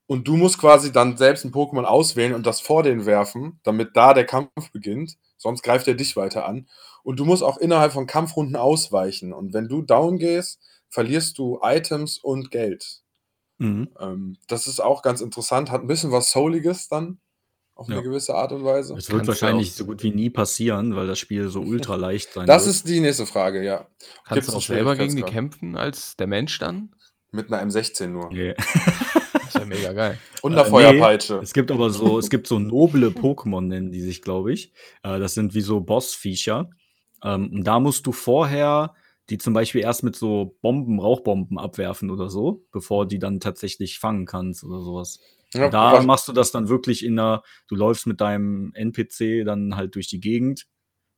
Und du musst quasi dann selbst ein Pokémon auswählen und das vor den werfen, damit da der Kampf beginnt. Sonst greift er dich weiter an. Und du musst auch innerhalb von Kampfrunden ausweichen. Und wenn du down gehst, verlierst du Items und Geld. mhm. Ähm, das ist auch ganz interessant, hat ein bisschen was Souliges dann, auf eine Ja. gewisse Art und Weise. Es wird Kannst wahrscheinlich so gut wie nie passieren, weil das Spiel so [LAUGHS] ultra leicht sein Das wird. ist die nächste Frage, ja. Kannst Gibt's du auch selber gegen die kämpfen als der Mensch dann? Mit einer M16 nur. Nee. [LAUGHS] Mega geil. [LAUGHS] Und einer Äh, Feuerpeitsche. Es gibt aber so, es gibt so noble Pokémon, nennen die sich, glaube ich. Äh, das sind wie so Bossviecher. Ähm, und da musst du vorher die zum Beispiel erst mit so Bomben, Rauchbomben abwerfen oder so, bevor die dann tatsächlich fangen kannst oder sowas. Ja, da machst du das dann wirklich in einer, du läufst mit deinem NPC dann halt durch die Gegend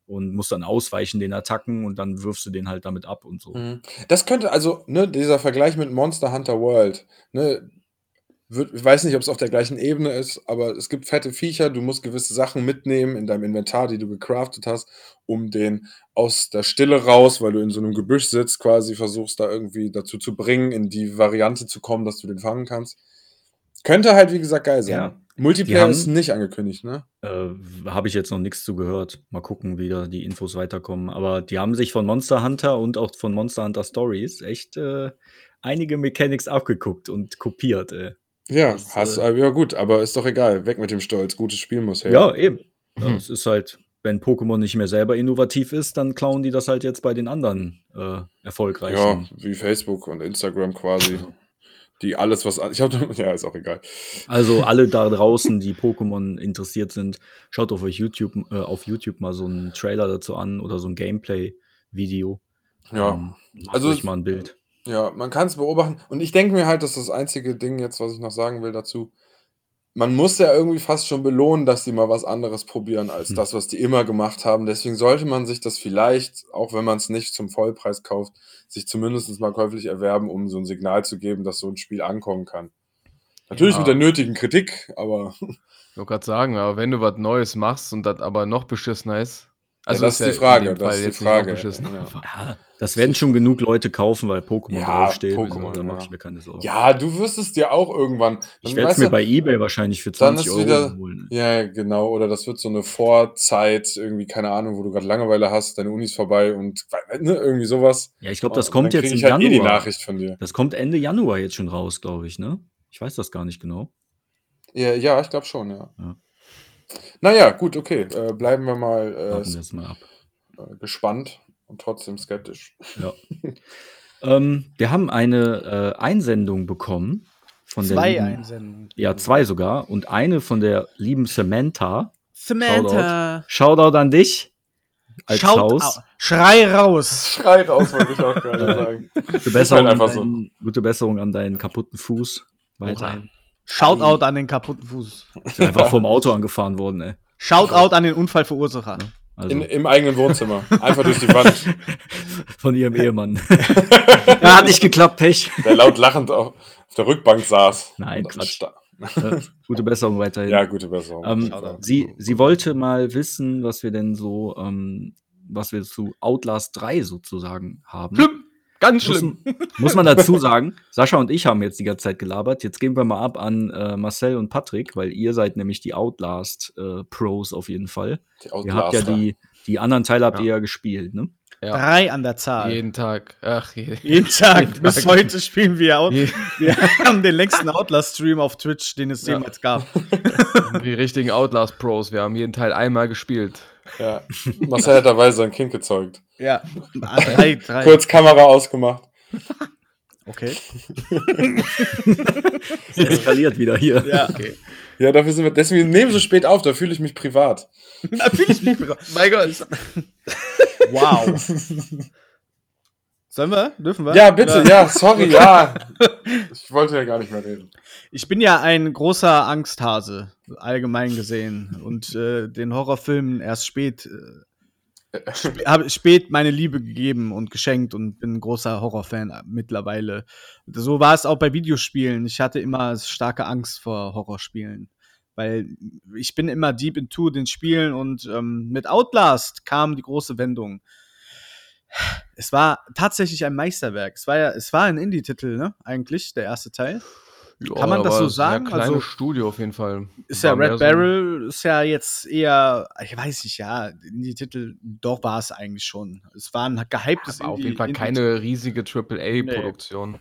und musst dann ausweichen den Attacken und dann wirfst du den halt damit ab und so. Mhm. Das könnte also, ne, dieser Vergleich mit Monster Hunter World, ne, wird, ich weiß nicht, ob es auf der gleichen Ebene ist, aber es gibt fette Viecher, du musst gewisse Sachen mitnehmen in deinem Inventar, die du gecraftet hast, um den aus der Stille raus, weil du in so einem Gebüsch sitzt, quasi versuchst da irgendwie dazu zu bringen, in die Variante zu kommen, dass du den fangen kannst. Könnte halt, wie gesagt, geil sein. Ja. Multiplayer haben- ist nicht angekündigt, ne? Äh, Habe ich jetzt noch nichts zu gehört. Mal gucken, wie da die Infos weiterkommen. Aber die haben sich von Monster Hunter und auch von Monster Hunter Stories echt äh, einige Mechanics abgeguckt und kopiert. Äh. Ja, Das, hast, äh, ja gut, aber ist doch egal. Weg mit dem Stolz. Gutes Spiel muss her. Ja, eben. Ja, Mhm. Es ist halt, wenn Pokémon nicht mehr selber innovativ ist, dann klauen die das halt jetzt bei den anderen äh, Ja, erfolgreichen. wie Facebook und Instagram quasi. Die alles, was. Ich hab, [LAUGHS] ja, ist auch egal. Also alle da draußen, die Pokémon interessiert sind, schaut auf euch YouTube, äh, auf YouTube mal so einen Trailer dazu an oder so ein Gameplay-Video. Ja, Ähm, macht also euch es- mal ein Bild. Ja, man kann es beobachten. Und ich denke mir halt, dass das einzige Ding jetzt, was ich noch sagen will dazu, man muss ja irgendwie fast schon belohnen, dass die mal was anderes probieren als Hm. das, was die immer gemacht haben. Deswegen sollte man sich das vielleicht, auch wenn man es nicht zum Vollpreis kauft, sich zumindest mal käuflich erwerben, um so ein Signal zu geben, dass so ein Spiel ankommen kann. Natürlich Ja. mit der nötigen Kritik, aber Ich wollte gerade sagen, aber wenn du was Neues machst und das aber noch beschissener ist. Also das ist die ja in Frage, das ist die Frage, ja. Ja, das werden schon genug Leute kaufen, weil Pokémon Ja, draufsteht. Pokémon, also, da mache ja. ich mir keine Sorgen. ja, du wirst es dir auch irgendwann. ich dann werde es mir bei Ebay wahrscheinlich für Dann 20 ist Euro wieder- holen. Ja, genau. Oder das wird so eine Vorzeit, irgendwie, keine Ahnung, wo du gerade Langeweile hast, deine Uni ist vorbei und ne, irgendwie sowas. Ja, ich glaube, das kommt dann jetzt im ich halt eh die Januar. Nachricht von dir. das kommt Ende Januar jetzt schon raus, glaube ich, ne? Ich weiß das gar nicht genau. Ja, ja ich glaube schon, ja. Ja. Naja, gut, okay. Äh, bleiben wir mal äh, mal ab. äh, gespannt und trotzdem skeptisch. Ja. ähm, wir haben eine äh, Einsendung bekommen von der Zwei lieben, Einsendungen. Ja, zwei sogar. Und eine von der lieben Samantha. Samantha. Shoutout an dich. Als Schaut Haus. au- Schrei raus. Schreit aus, wollte ich auch [LAUGHS] gerade sagen. Gute Besserung, an so. deinen, gute Besserung an deinen kaputten Fuß. Weiterhin. Shoutout an den kaputten Fuß. Ich bin einfach vom Auto angefahren worden, ey. Shoutout an den Unfallverursacher. Also, In, Im eigenen Wohnzimmer. Einfach durch die Wand. [LAUGHS] von ihrem Ehemann. [LAUGHS] ja, hat nicht geklappt, Pech. Der laut lachend auf, der Rückbank saß. Nein, Quatsch. Äh, gute Besserung weiterhin. Ja, gute Besserung. Ähm, sie, sie wollte mal wissen, was wir denn so, ähm, was wir zu Outlast 3 sozusagen haben. Schlimm. Ganz Muss, schlimm. [LAUGHS] muss man dazu sagen, Sascha und ich haben jetzt die ganze Zeit gelabert. Jetzt geben wir mal ab an äh, Marcel und Patrick, weil ihr seid nämlich die Outlast-Pros auf jeden Fall. Die Ihr habt ja die, die anderen Teile habt Ja. ihr ja gespielt, ne? Ja. Drei an der Zahl. Jeden Tag. Ach, je. [LAUGHS] Jeden Tag. Jeden Bis Tag. heute spielen wir Out. Je- [LAUGHS] Wir haben den längsten Outlast-Stream auf Twitch, den es Ja. jemals gab. Die richtigen Outlast Pros. Wir haben jeden Teil einmal gespielt. Ja. [LAUGHS] Marcel hat dabei sein Kind gezeugt. Ja. Drei, drei. Kurz Kamera ausgemacht. Okay. [LAUGHS] Es eskaliert wieder hier. Ja, okay. Ja, dafür sind wir. Deswegen nehmen wir so spät auf, da fühle ich mich privat. [LAUGHS] Natürlich nicht. Mein Gott. Wow. Sollen wir? Dürfen wir? Ja, bitte, ja, sorry, ja. Ich wollte ja gar nicht mehr reden. Ich bin ja ein großer Angsthase, allgemein gesehen. Und äh, den Horrorfilmen erst spät, äh, sp habe spät meine Liebe gegeben und geschenkt und bin ein großer Horrorfan mittlerweile. So war es auch bei Videospielen. Ich hatte immer starke Angst vor Horrorspielen. Weil ich bin immer deep into den Spielen und ähm, mit Outlast kam die große Wendung. Es war tatsächlich ein Meisterwerk. Es war ja, es war ein Indie-Titel, ne? Eigentlich, der erste Teil. Ja, Kann man das so sagen? Ein kleines Also- Studio auf jeden Fall. Ist ja War mehr Red so- Barrel, ist ja jetzt eher, ich weiß nicht, ja, Indie-Titel, doch war es eigentlich schon. Es war ein gehyptes Aber auf Indie- jeden Fall keine riesige AAA-Produktion.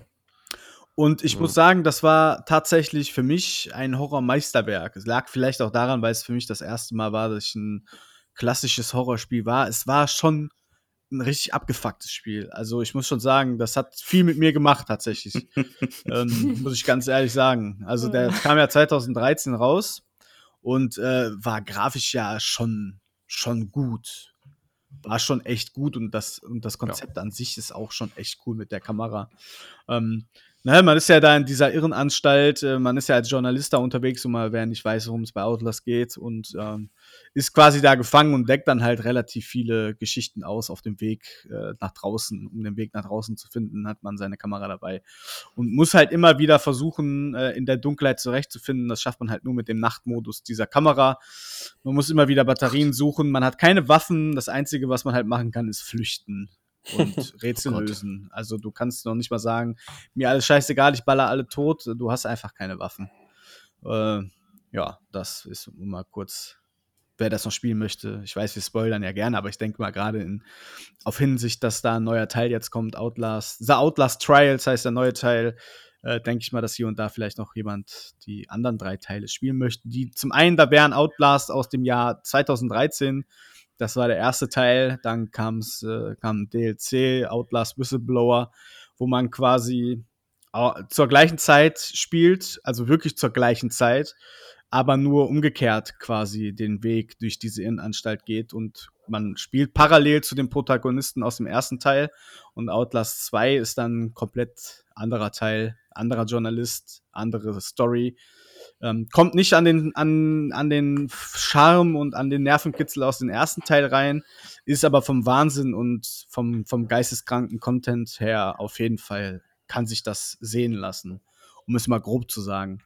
Und ich Ja. muss sagen, das war tatsächlich für mich ein Horror-Meisterwerk. Es lag vielleicht auch daran, weil es für mich das erste Mal war, dass ich ein klassisches Horrorspiel war. Es war schon ein richtig abgefucktes Spiel. Also ich muss schon sagen, das hat viel mit mir gemacht tatsächlich. [LAUGHS] ähm, muss ich ganz ehrlich sagen. Also der kam ja 2013 raus und äh, war grafisch ja schon, schon gut. War schon echt gut und das, und das Konzept an sich ist auch schon echt cool mit der Kamera. Ähm, na, man ist ja da in dieser Irrenanstalt, äh, man ist ja als Journalist da unterwegs und mal wer nicht weiß, worum es bei Outlast geht und ähm, ist quasi da gefangen und deckt dann halt relativ viele Geschichten aus auf dem Weg äh, nach draußen. Um den Weg nach draußen zu finden, hat man seine Kamera dabei und muss halt immer wieder versuchen, äh, in der Dunkelheit zurechtzufinden. Das schafft man halt nur mit dem Nachtmodus dieser Kamera. Man muss immer wieder Batterien suchen. Man hat keine Waffen. Das Einzige, was man halt machen kann, ist flüchten und [LAUGHS] Rätsel Gott. lösen. Also du kannst noch nicht mal sagen, mir alles scheißegal, ich baller alle tot. Du hast einfach keine Waffen. Äh, ja, das ist mal kurz, wer das noch spielen möchte. Ich weiß, wir spoilern ja gerne, aber ich denke mal gerade in auf Hinsicht, dass da ein neuer Teil jetzt kommt, Outlast, The Outlast Trials heißt der neue Teil, äh, denke ich mal, dass hier und da vielleicht noch jemand die anderen drei Teile spielen möchte. Die zum einen, da wären Outlast aus dem Jahr 2013, das war der erste Teil, dann kam's, äh, kam DLC, Outlast Whistleblower, wo man quasi zur gleichen Zeit spielt, also wirklich zur gleichen Zeit, aber nur umgekehrt quasi den Weg durch diese Innenanstalt geht und man spielt parallel zu dem Protagonisten aus dem ersten Teil und Outlast 2 ist dann ein komplett anderer Teil, anderer Journalist, andere Story. Ähm, kommt nicht an den, an, an den Charme und an den Nervenkitzel aus dem ersten Teil rein, ist aber vom Wahnsinn und vom, vom geisteskranken Content her auf jeden Fall kann sich das sehen lassen, um es mal grob zu sagen.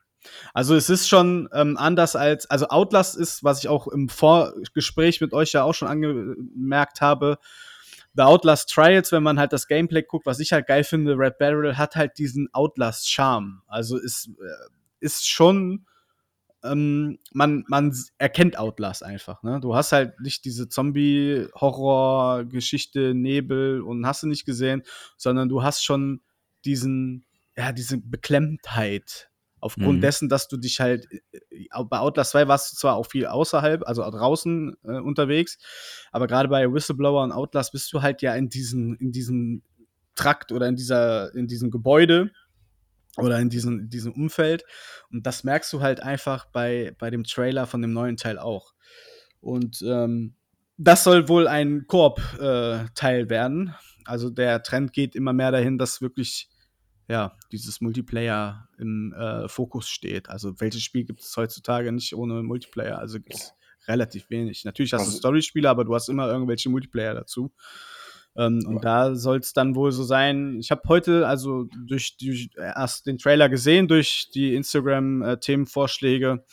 Also es ist schon ähm, anders als, also Outlast ist, was ich auch im Vorgespräch mit euch ja auch schon angemerkt habe, The Outlast Trials, wenn man halt das Gameplay guckt, was ich halt geil finde, Red Barrel hat halt diesen Outlast-Charme. Also ist, äh, ist schon, ähm, man, man erkennt Outlast einfach. Ne? Du hast halt nicht diese Zombie-Horror-Geschichte, Nebel und hast du nicht gesehen, sondern du hast schon diesen, ja, diese Beklemmtheit. Aufgrund Mhm. dessen, dass du dich halt, äh, bei Outlast 2 warst du zwar auch viel außerhalb, also draußen äh, unterwegs, aber gerade bei Whistleblower und Outlast bist du halt ja in diesen, in diesem Trakt oder in dieser, in diesem Gebäude oder in diesem, diesem Umfeld. Und das merkst du halt einfach bei, bei dem Trailer von dem neuen Teil auch. Und ähm, das soll wohl ein Koop-Teil werden. Also der Trend geht immer mehr dahin, dass wirklich ja, dieses Multiplayer im äh, Fokus steht. Also welches Spiel gibt es heutzutage nicht ohne Multiplayer? Also gibt es relativ wenig. Natürlich hast du Also- Story-Spiele, aber du hast immer irgendwelche Multiplayer dazu. Ähm, und da soll es dann wohl so sein. Ich habe heute also durch, durch erst den Trailer gesehen, durch die Instagram-Themenvorschläge.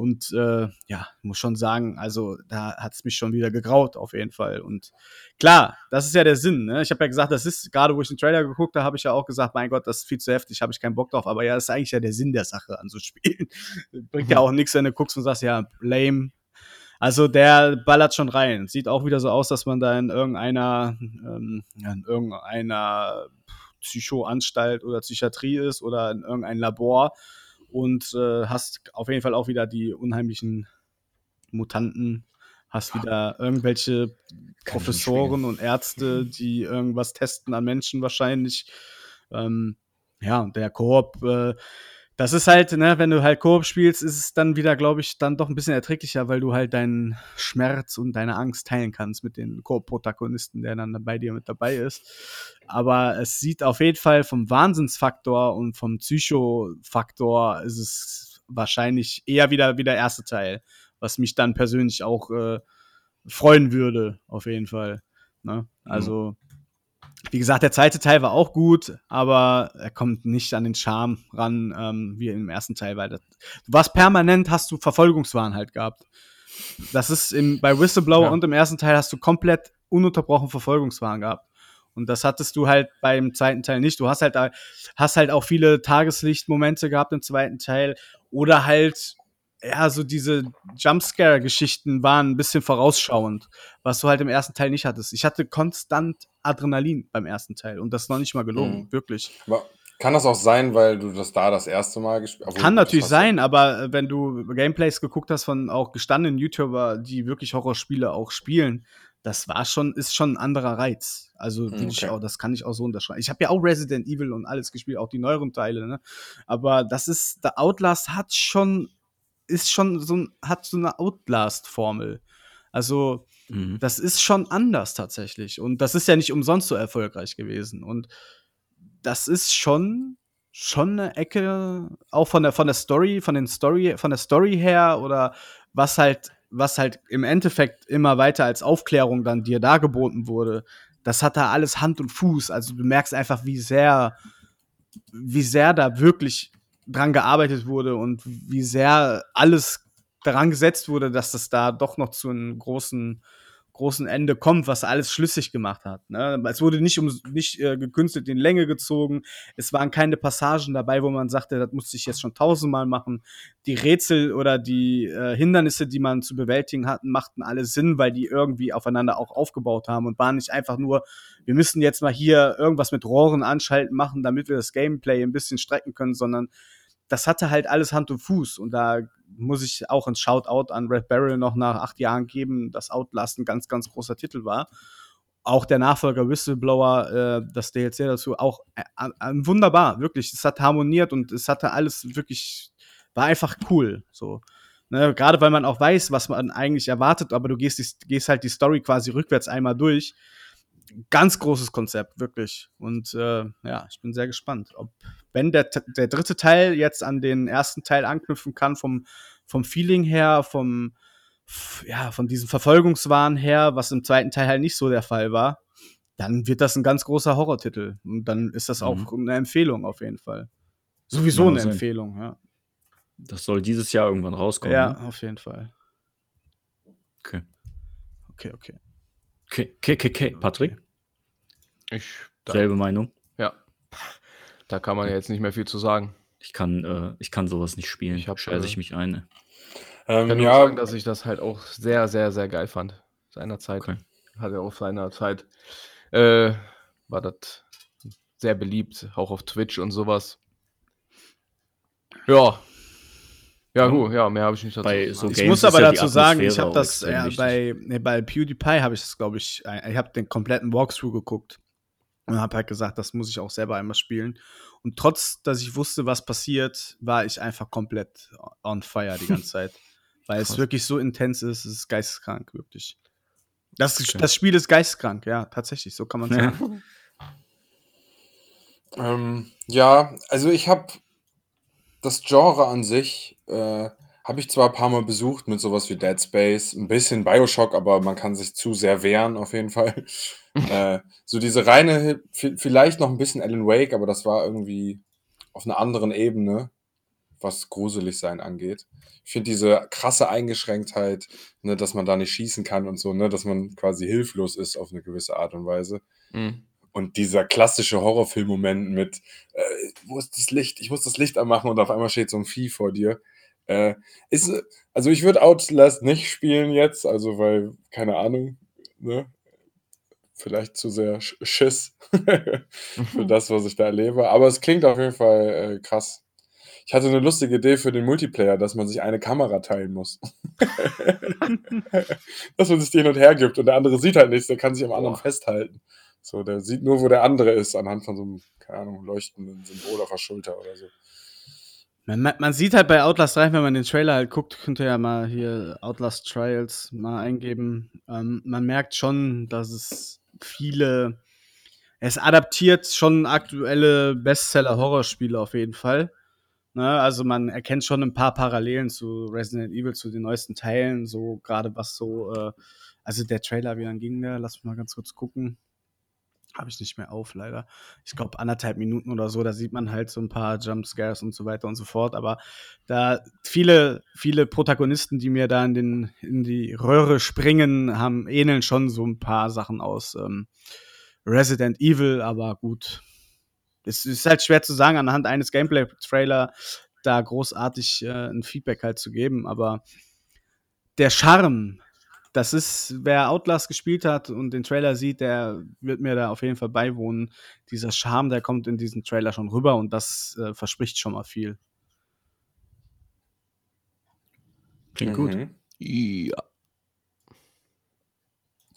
Und äh, ja, muss schon sagen, also da hat es mich schon wieder gegraut, auf jeden Fall. Und klar, das ist ja der Sinn. Ne? Ich habe ja gesagt, das ist, gerade wo ich den Trailer geguckt habe, habe ich ja auch gesagt, mein Gott, das ist viel zu heftig, habe ich keinen Bock drauf. Aber ja, das ist eigentlich ja der Sinn der Sache an so Spielen. [LAUGHS] Bringt ja auch nichts, wenn du guckst und sagst, ja, lame. Also der ballert schon rein. Sieht auch wieder so aus, dass man da in irgendeiner, ähm, in irgendeiner Psychoanstalt oder Psychiatrie ist oder in irgendein Labor und äh, hast auf jeden Fall auch wieder die unheimlichen Mutanten, hast wieder irgendwelche Professoren und Ärzte, die irgendwas testen an Menschen wahrscheinlich. Ähm, ja, der Koop, äh, Das ist halt, ne, wenn du halt Koop spielst, ist es dann wieder, glaube ich, dann doch ein bisschen erträglicher, weil du halt deinen Schmerz und deine Angst teilen kannst mit den Koop-Protagonisten, der dann bei dir mit dabei ist. Aber es sieht auf jeden Fall vom Wahnsinnsfaktor und vom Psycho-Faktor ist es wahrscheinlich eher wieder wie der erste Teil, was mich dann persönlich auch äh, freuen würde, auf jeden Fall. Ne? Also, wie gesagt, der zweite Teil war auch gut, aber er kommt nicht an den Charme ran, ähm, wie im ersten Teil, weil das, du warst permanent, hast du Verfolgungswahn halt gehabt. Das ist im, bei Whistleblower Ja. und im ersten Teil hast du komplett ununterbrochen Verfolgungswahn gehabt. Und das hattest du halt beim zweiten Teil nicht. Du hast halt, hast halt auch viele Tageslichtmomente gehabt im zweiten Teil. Oder halt, ja, so diese Jumpscare-Geschichten waren ein bisschen vorausschauend, was du halt im ersten Teil nicht hattest. Ich hatte konstant Adrenalin beim ersten Teil und das ist noch nicht mal gelogen, Mhm. wirklich. Aber kann das auch sein, weil du das da das erste Mal gespielt hast? Kann natürlich sein, aber äh, wenn du Gameplays geguckt hast von auch gestandenen YouTuber, die wirklich Horrorspiele auch spielen, das war schon, ist schon ein anderer Reiz. Also ich Okay. auch, das kann ich auch so unterschreiben. Ich habe ja auch Resident Evil und alles gespielt, auch die neueren Teile, ne? Aber das ist, der Outlast hat schon, ist schon so ein, hat so eine Outlast-Formel. Also, Mhm. das ist schon anders tatsächlich. Und das ist ja nicht umsonst so erfolgreich gewesen. Und das ist schon, schon eine Ecke, auch von der, von der Story, von den Story, von der Story her oder was halt, was halt im Endeffekt immer weiter als Aufklärung dann dir dargeboten wurde. Das hat da alles Hand und Fuß. Also du merkst einfach, wie sehr, wie sehr da wirklich dran gearbeitet wurde und wie sehr alles daran gesetzt wurde, dass das da doch noch zu einem großen, großen Ende kommt, was alles schlüssig gemacht hat. Ne? Es wurde nicht, um, nicht äh, gekünstelt in Länge gezogen. Es waren keine Passagen dabei, wo man sagte, das musste ich jetzt schon tausendmal machen. Die Rätsel oder die äh, Hindernisse, die man zu bewältigen hatten, machten alle Sinn, weil die irgendwie aufeinander auch aufgebaut haben und waren nicht einfach nur, wir müssen jetzt mal hier irgendwas mit Rohren anschalten machen, damit wir das Gameplay ein bisschen strecken können, sondern das hatte halt alles Hand und Fuß. Und da muss ich auch ein Shoutout an Red Barrel noch nach acht Jahren geben, dass Outlast ein ganz, ganz großer Titel war. Auch der Nachfolger Whistleblower, äh, das DLC dazu, auch äh, äh, wunderbar, wirklich. Es hat harmoniert und es hatte alles wirklich, war einfach cool. So. Ne, Gerade weil man auch weiß, was man eigentlich erwartet, aber du gehst, die, gehst halt die Story quasi rückwärts einmal durch. Ganz großes Konzept, wirklich. Und äh, ja, ich bin sehr gespannt, ob, wenn der, der dritte Teil jetzt an den ersten Teil anknüpfen kann, vom, vom Feeling her, vom, ja, von diesem Verfolgungswahn her, was im zweiten Teil halt nicht so der Fall war, dann wird das ein ganz großer Horrortitel. Und dann ist das auch Mhm. eine Empfehlung auf jeden Fall. Sowieso Ja, eine. Empfehlung, ja. Das soll dieses Jahr irgendwann rauskommen. Ja, Ne? auf jeden Fall. Okay. Okay, okay. Okay, okay, okay, okay. Patrick, Ich, selbe Meinung. ja. Da kann man ja jetzt nicht mehr viel zu sagen. Ich kann, äh, ich kann sowas nicht spielen. Ich Scheiße äh, ich mich ein. Ich Ähm, kann nur ja, sagen, dass ich das halt auch sehr, sehr, sehr geil fand. Seinerzeit. Okay. Hatte auf seiner Zeit. Äh, war das sehr beliebt, auch auf Twitch und sowas. Ja. Ja, gut, ja, mehr habe ich nicht dazu Bei zu so sagen. Ich Games muss aber ja dazu sagen, ich habe auch das ja, wichtig. bei, nee, bei PewDiePie habe ich das, glaube ich, äh, ich habe den kompletten Walkthrough geguckt und habe halt gesagt, das muss ich auch selber einmal spielen. Und trotz, dass ich wusste, was passiert, war ich einfach komplett on fire die ganze [LAUGHS] Zeit, weil es Krass. wirklich so intens ist, es ist geisteskrank, wirklich. Das, das Spiel ist geisteskrank, ja, tatsächlich, so kann man Ja. sagen. [LAUGHS] Ähm, ja, also ich habe das Genre an sich, äh, habe ich zwar ein paar Mal besucht mit sowas wie Dead Space, ein bisschen Bioshock, aber man kann sich zu sehr wehren auf jeden Fall. [LAUGHS] äh, so diese reine, vi- vielleicht noch ein bisschen Alan Wake, aber das war irgendwie auf einer anderen Ebene, was gruselig sein angeht. Ich finde diese krasse Eingeschränktheit, ne, dass man da nicht schießen kann und so, ne, dass man quasi hilflos ist auf eine gewisse Art und Weise. Mhm. Und dieser klassische Horrorfilm-Moment mit, äh, wo ist das Licht? Ich muss das Licht anmachen und auf einmal steht so ein Vieh vor dir. Äh, ist, also ich würde Outlast nicht spielen jetzt, also weil, keine Ahnung, ne? Vielleicht zu sehr Sch- Schiss [LAUGHS] für das, was ich da erlebe. Aber es klingt auf jeden Fall äh, krass. Ich hatte eine lustige Idee für den Multiplayer, dass man sich eine Kamera teilen muss. [LAUGHS] dass man sich die hin und her gibt und der andere sieht halt nichts, der kann sich am anderen Boah. festhalten. So, der sieht nur, wo der andere ist, anhand von so einem, keine Ahnung, leuchtenden Symbol auf der Schulter oder so. Man, man- sieht halt bei Outlast 3, wenn man den Trailer halt guckt, könnt ihr ja mal hier Outlast Trials mal eingeben. Ähm, man merkt schon, dass es viele. Es adaptiert schon aktuelle Bestseller-Horrorspiele auf jeden Fall. Ne, also man erkennt schon ein paar Parallelen zu Resident Evil, zu den neuesten Teilen, so gerade was so, äh, also der Trailer, wie lang ging der? Lass mich mal ganz kurz gucken. Habe ich nicht mehr auf, leider. Ich glaube, anderthalb Minuten oder so, da sieht man halt so ein paar Jumpscares und so weiter und so fort. Aber da viele, viele Protagonisten, die mir da in, den, in die Röhre springen, haben, ähneln schon so ein paar Sachen aus ähm, Resident Evil, aber gut. Es ist halt schwer zu sagen, anhand eines Gameplay-Trailer da großartig äh, ein Feedback halt zu geben, aber der Charme, das ist, wer Outlast gespielt hat und den Trailer sieht, der wird mir da auf jeden Fall beiwohnen. Dieser Charme, der kommt in diesem Trailer schon rüber und das äh, verspricht schon mal viel. Klingt gut. Mhm. Ja.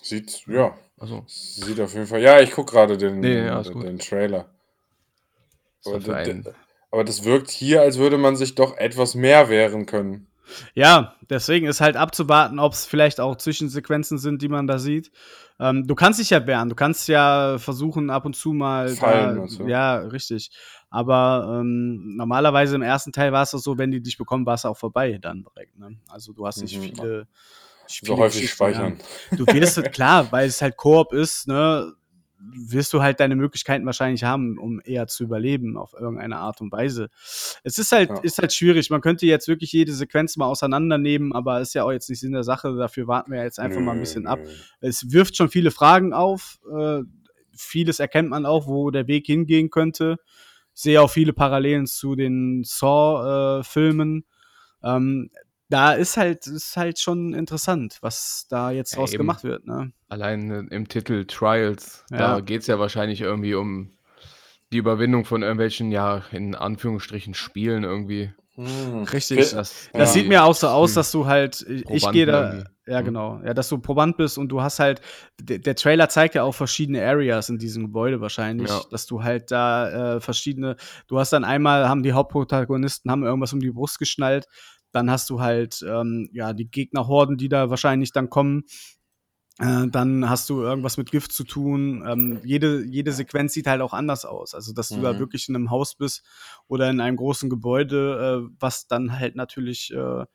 Sieht, ja, Also, sieht auf jeden Fall. Ja, ich gucke gerade den, Nee, ja, den, gut. den Trailer. was Aber, für d- ein, d- aber das wirkt hier, als würde man sich doch etwas mehr wehren können. Ja, deswegen ist halt abzuwarten, ob es vielleicht auch Zwischensequenzen sind, die man da sieht. Ähm, du kannst dich ja wehren, du kannst ja versuchen, ab und zu mal. Fallen da, und so. Ja, richtig. Aber ähm, normalerweise im ersten Teil war es so, wenn die dich bekommen, war es auch vorbei dann direkt. Ne? Also du hast nicht Mhm. viele. So häufig speichern. Ja. Du wirst [LAUGHS] klar, weil es halt Koop ist, ne, wirst du halt deine Möglichkeiten wahrscheinlich haben, um eher zu überleben auf irgendeine Art und Weise. Es ist halt, Ja. ist halt schwierig. Man könnte jetzt wirklich jede Sequenz mal auseinandernehmen, aber ist ja auch jetzt nicht Sinn der Sache. Dafür warten wir jetzt einfach mal ein bisschen ab. Es wirft schon viele Fragen auf. Äh, vieles erkennt man auch, wo der Weg hingehen könnte. Ich sehe auch viele Parallelen zu den Saw-Filmen. ähm, da ist halt, ist halt schon interessant, was da jetzt Ja, draus eben. gemacht wird. Ne? allein äh, im Titel Trials, Ja. da geht es ja wahrscheinlich irgendwie um die Überwindung von irgendwelchen, ja, in Anführungsstrichen Spielen irgendwie. Hm. Richtig. Das, Das Ja. sieht mir auch so aus, Hm. dass du halt, ich Probanden gehe da, irgendwie. ja Hm. genau, ja, dass du Proband bist und du hast halt, der, der Trailer zeigt ja auch verschiedene Areas in diesem Gebäude wahrscheinlich, Ja. dass du halt da äh, verschiedene, du hast dann einmal, haben die Hauptprotagonisten, haben irgendwas um die Brust geschnallt, dann hast du halt, ähm, ja, die Gegnerhorden, die da wahrscheinlich dann kommen, äh, dann hast du irgendwas mit Gift zu tun. Ähm, jede, jede Sequenz sieht halt auch anders aus. Also, dass du da Mhm. wirklich in einem Haus bist oder in einem großen Gebäude, äh, was dann halt natürlich äh,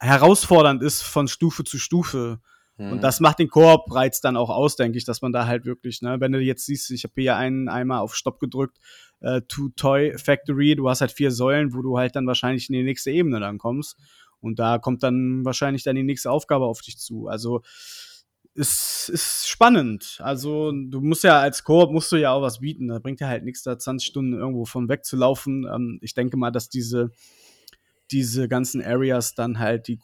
herausfordernd ist von Stufe zu Stufe. Hm. Und das macht den Koop-Reiz dann auch aus, denke ich, dass man da halt wirklich, ne, wenn du jetzt siehst, ich habe hier einen einmal auf Stopp gedrückt, äh, to Toy Factory, du hast halt vier Säulen, wo du halt dann wahrscheinlich in die nächste Ebene dann kommst. Und da kommt dann wahrscheinlich dann die nächste Aufgabe auf dich zu. Also es ist spannend. Also du musst ja als Koop musst du ja auch was bieten. Da bringt ja halt nichts, da 20 Stunden irgendwo von wegzulaufen. Ähm, ich denke mal, dass diese, diese ganzen Areas dann halt die